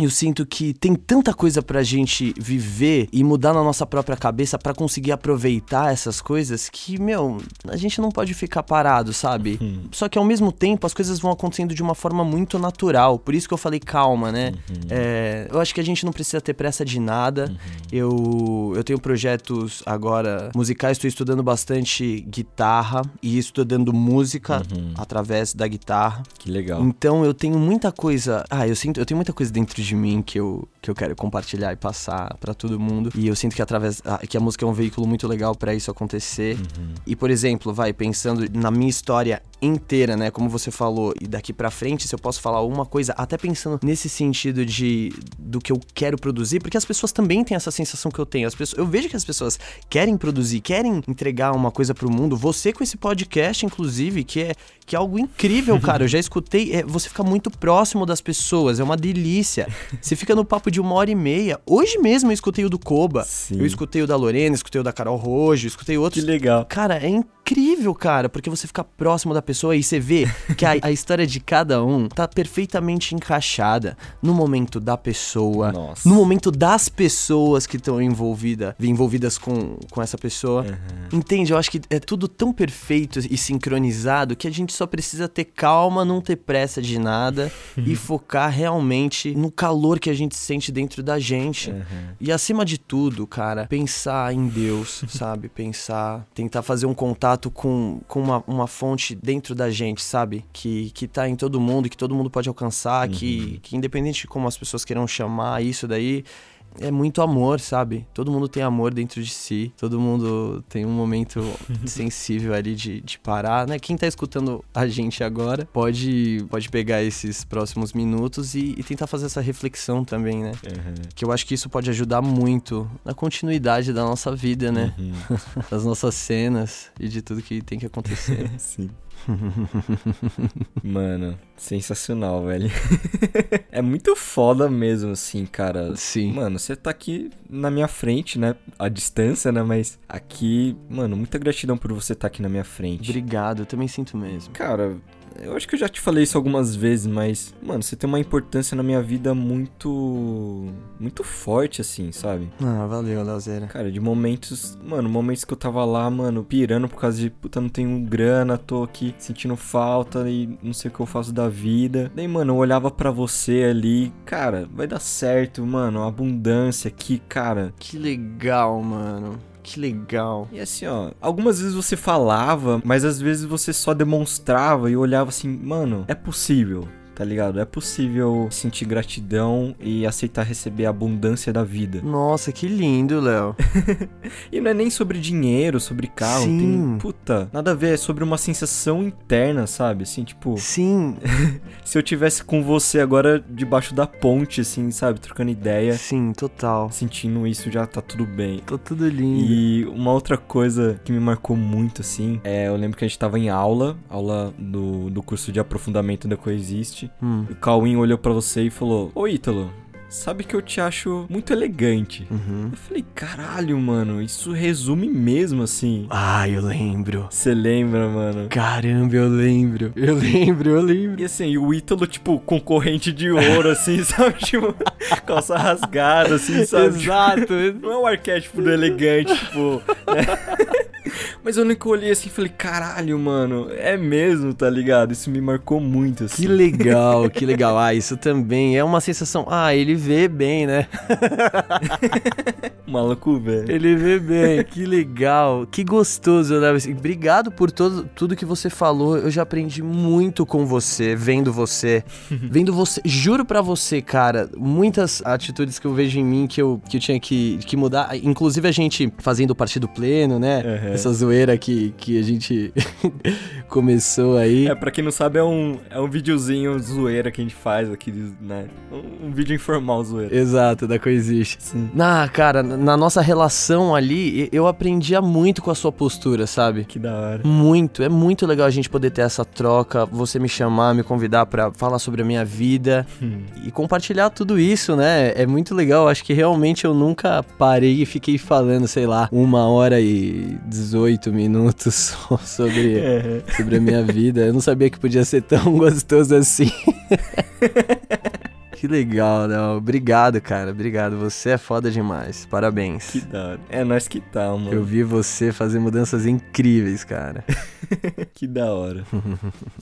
Eu sinto que tem tanta coisa pra gente viver e mudar na nossa própria cabeça pra conseguir aproveitar essas coisas que, meu, a gente não pode ficar parado, sabe? Só que ao mesmo tempo as coisas vão acontecendo de uma forma muito natural. Por isso que eu falei calma, né? É, eu acho que a gente não precisa ter pressa de nada. Eu, eu tenho projetos agora musicais, estou estudando bastante guitarra e estudando música através da guitarra.
Que legal.
Então eu tenho muita coisa. Ah, eu sinto, eu tenho muita coisa dentro de mim que eu, que eu quero compartilhar e passar pra todo mundo. E eu sinto que através ah, que a música é um veículo muito legal pra isso acontecer. E por exemplo, vai pensando na minha história inteira, né, como você falou, e daqui pra frente, se eu posso falar alguma coisa, até pensando nesse sentido de do que eu quero produzir, porque as pessoas também têm essa sensação que eu tenho. As pessoas, eu vejo que as pessoas querem produzir, querem entregar uma coisa pro mundo. Você com esse podcast, inclusive, que é que é algo incrível, (laughs) cara. Eu já escutei. é, você fica muito próximo das pessoas, é uma delícia. (laughs) Você fica no papo de uma hora e meia. Hoje mesmo eu escutei o do Koba,
Sim.
eu escutei o da Lorena, escutei o da Carol Rojo, escutei
Que
outros.
legal.
Cara, é incrível, cara, porque você fica próximo da pessoa e você vê que a, (laughs) a história de cada um tá perfeitamente encaixada no momento da pessoa,
Nossa.
no momento das pessoas que estão envolvida, envolvidas com, com essa pessoa. Entende? Eu acho que é tudo tão perfeito e sincronizado que a gente só precisa ter calma, não ter pressa de nada (laughs) e focar realmente no calor que a gente sente dentro da gente. E acima de tudo, cara, pensar em Deus, sabe? Pensar, tentar fazer um contato com, com uma, uma fonte dentro da gente, sabe? Que, que tá em todo mundo, que todo mundo pode alcançar, que, que independente de como as pessoas queiram chamar isso daí, é muito amor, sabe? Todo mundo tem amor dentro de si, todo mundo tem um momento (laughs) sensível ali de, de parar, né? Quem tá escutando a gente agora pode, pode pegar esses próximos minutos e, e tentar fazer essa reflexão também, né? Que eu acho que isso pode ajudar muito na continuidade da nossa vida, né? (laughs) Das nossas cenas e de tudo que tem que acontecer. (laughs)
Sim. (laughs) Mano, sensacional, velho. (laughs) é muito foda mesmo, assim, cara.
Sim.
Mano, você tá aqui na minha frente, né? A distância, né? Mas aqui, mano, muita gratidão por você estar aqui na minha frente.
Obrigado, eu também sinto mesmo.
Cara, eu acho que eu já te falei isso algumas vezes, mas, mano, você tem uma importância na minha vida muito. muito forte, assim, sabe?
Ah, valeu, Leozeira.
Cara, de momentos, mano, momentos que eu tava lá, mano, pirando por causa de, puta, não tenho grana, tô aqui sentindo falta e não sei o que eu faço da vida. Daí, mano, eu olhava pra você ali, cara, vai dar certo, mano, abundância aqui, cara.
Que legal, mano. Que legal.
E assim, ó, algumas vezes você falava, mas às vezes você só demonstrava e olhava assim, mano, é possível. Tá ligado? É possível sentir gratidão e aceitar receber a abundância da vida.
Nossa, que lindo, Léo. (laughs)
E não é nem sobre dinheiro, sobre carro.
Sim.
Tem, nada a ver. É sobre uma sensação interna, sabe? Assim, tipo,
Sim, (laughs)
se eu tivesse com você agora debaixo da ponte, assim, sabe? Trocando ideia,
sim, total.
sentindo isso, já tá tudo bem.
Tô tudo lindo.
E uma outra coisa que me marcou muito, assim, é eu lembro que a gente tava em aula, aula do, do curso de aprofundamento da Coexiste.
Hum.
O Cauim olhou pra você e falou: Ô Ítalo, sabe que eu te acho muito elegante.
Uhum.
Eu falei, caralho, mano, isso resume mesmo, assim.
Ah, eu lembro.
Você lembra, mano?
Caramba, eu lembro. Eu lembro, eu lembro.
E assim, o Ítalo, tipo, com corrente de ouro, assim, (laughs) sabe? Tipo, calça rasgada, assim, sabe?
Exato.
Não é um arquétipo do elegante, tipo. né? (laughs) (laughs) Mas eu nunca olhei assim e falei, caralho, mano, é mesmo, tá ligado? Isso me marcou muito, assim.
Que legal, que (laughs) legal. Ah, isso também é uma sensação. Ah, ele vê bem, né? (laughs)
Maluco, velho.
Ele vê bem, que legal, que gostoso, né? Obrigado por todo, tudo que você falou. Eu já aprendi muito com você, vendo você, vendo você. Juro pra você, cara, muitas atitudes que eu vejo em mim que eu, que eu tinha que, que mudar. Inclusive a gente fazendo o partido pleno, né?
Uhum.
Essa zoeira que, que a gente (laughs) começou aí.
É, pra quem não sabe, é um, é um videozinho zoeira que a gente faz aqui, né? Um, um vídeo informal zoeira.
Exato, da Coexiste.
Sim.
Na, cara, na nossa relação ali, eu aprendia muito com a sua postura, sabe?
Que da hora.
Muito, é muito legal a gente poder ter essa troca, você me chamar, me convidar pra falar sobre a minha vida
Hum.
e compartilhar tudo isso, né? É muito legal, acho que realmente eu nunca parei e fiquei falando, sei lá, uma hora e 18 minutos (laughs) só sobre,
É.
sobre a minha vida. Eu não sabia que podia ser tão (laughs) gostoso assim. Que legal, Léo. Obrigado, cara. Obrigado. Você é foda demais. Parabéns.
Que da hora. É nós que tá, mano.
Eu vi você fazer mudanças incríveis, cara. (laughs)
Que da hora.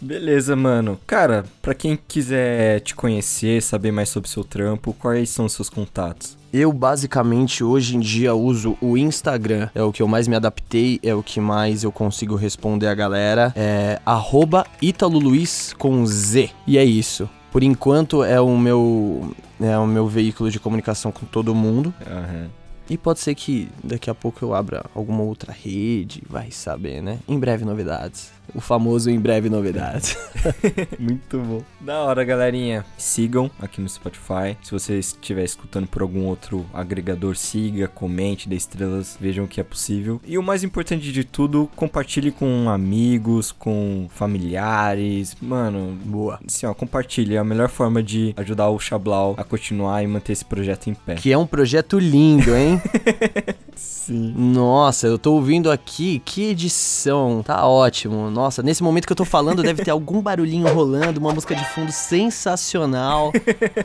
Beleza, mano. Cara, pra quem quiser te conhecer, saber mais sobre seu trampo, quais são os seus contatos?
Eu basicamente hoje em dia uso o Instagram, é o que eu mais me adaptei, é o que mais eu consigo responder a galera. É arroba Ítalo Luiz com Z. E é isso. Por enquanto é o meu é o meu veículo de comunicação com todo mundo.
Aham.
E pode ser que daqui a pouco eu abra alguma outra rede, vai saber, né? Em breve novidades. O famoso em breve novidades. (laughs)
Muito bom. Da hora, galerinha. Sigam aqui no Spotify. Se você estiver escutando por algum outro agregador, siga, comente, dê estrelas, vejam o que é possível. E o mais importante de tudo, compartilhe com amigos, com familiares. Mano,
Boa.
assim, ó, compartilhe. É a melhor forma de ajudar o Xablau a continuar e manter esse projeto em pé.
Que é um projeto lindo, hein? (laughs)
Sim.
Nossa, eu tô ouvindo aqui, que edição, tá ótimo. Nossa, nesse momento que eu tô falando deve ter algum barulhinho rolando, uma música de fundo sensacional,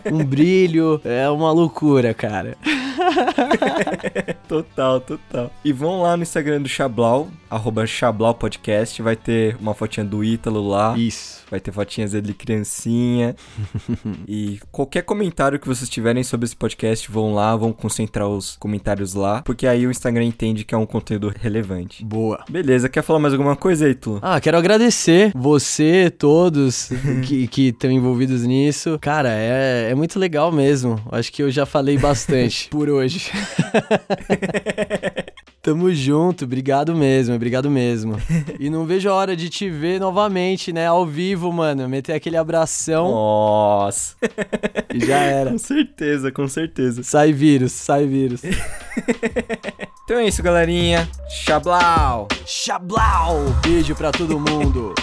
um brilho, é uma loucura, cara. (laughs)
Total, total. E vão lá no Instagram do Xablau, arroba Xablau Podcast. Vai ter uma fotinha do Ítalo lá.
Isso.
Vai ter fotinhas dele criancinha. (laughs) e qualquer comentário que vocês tiverem sobre esse podcast, vão lá, vão concentrar os comentários lá. Porque aí o Instagram entende que é um conteúdo relevante.
Boa.
Beleza, quer falar mais alguma coisa, Ítalo?
Ah, quero agradecer você, todos que estão envolvidos nisso. Cara, é, é muito legal mesmo. Acho que eu já falei bastante. (laughs) Por hoje. (laughs) Tamo junto, obrigado mesmo, obrigado mesmo. (laughs) E não vejo a hora de te ver novamente, né, ao vivo, mano. Meter aquele abração
Nossa.
e já era.
com certeza, com certeza.
Sai vírus, sai vírus. (laughs)
Então é isso, galerinha. Xablau!
Xablau! Beijo pra todo mundo.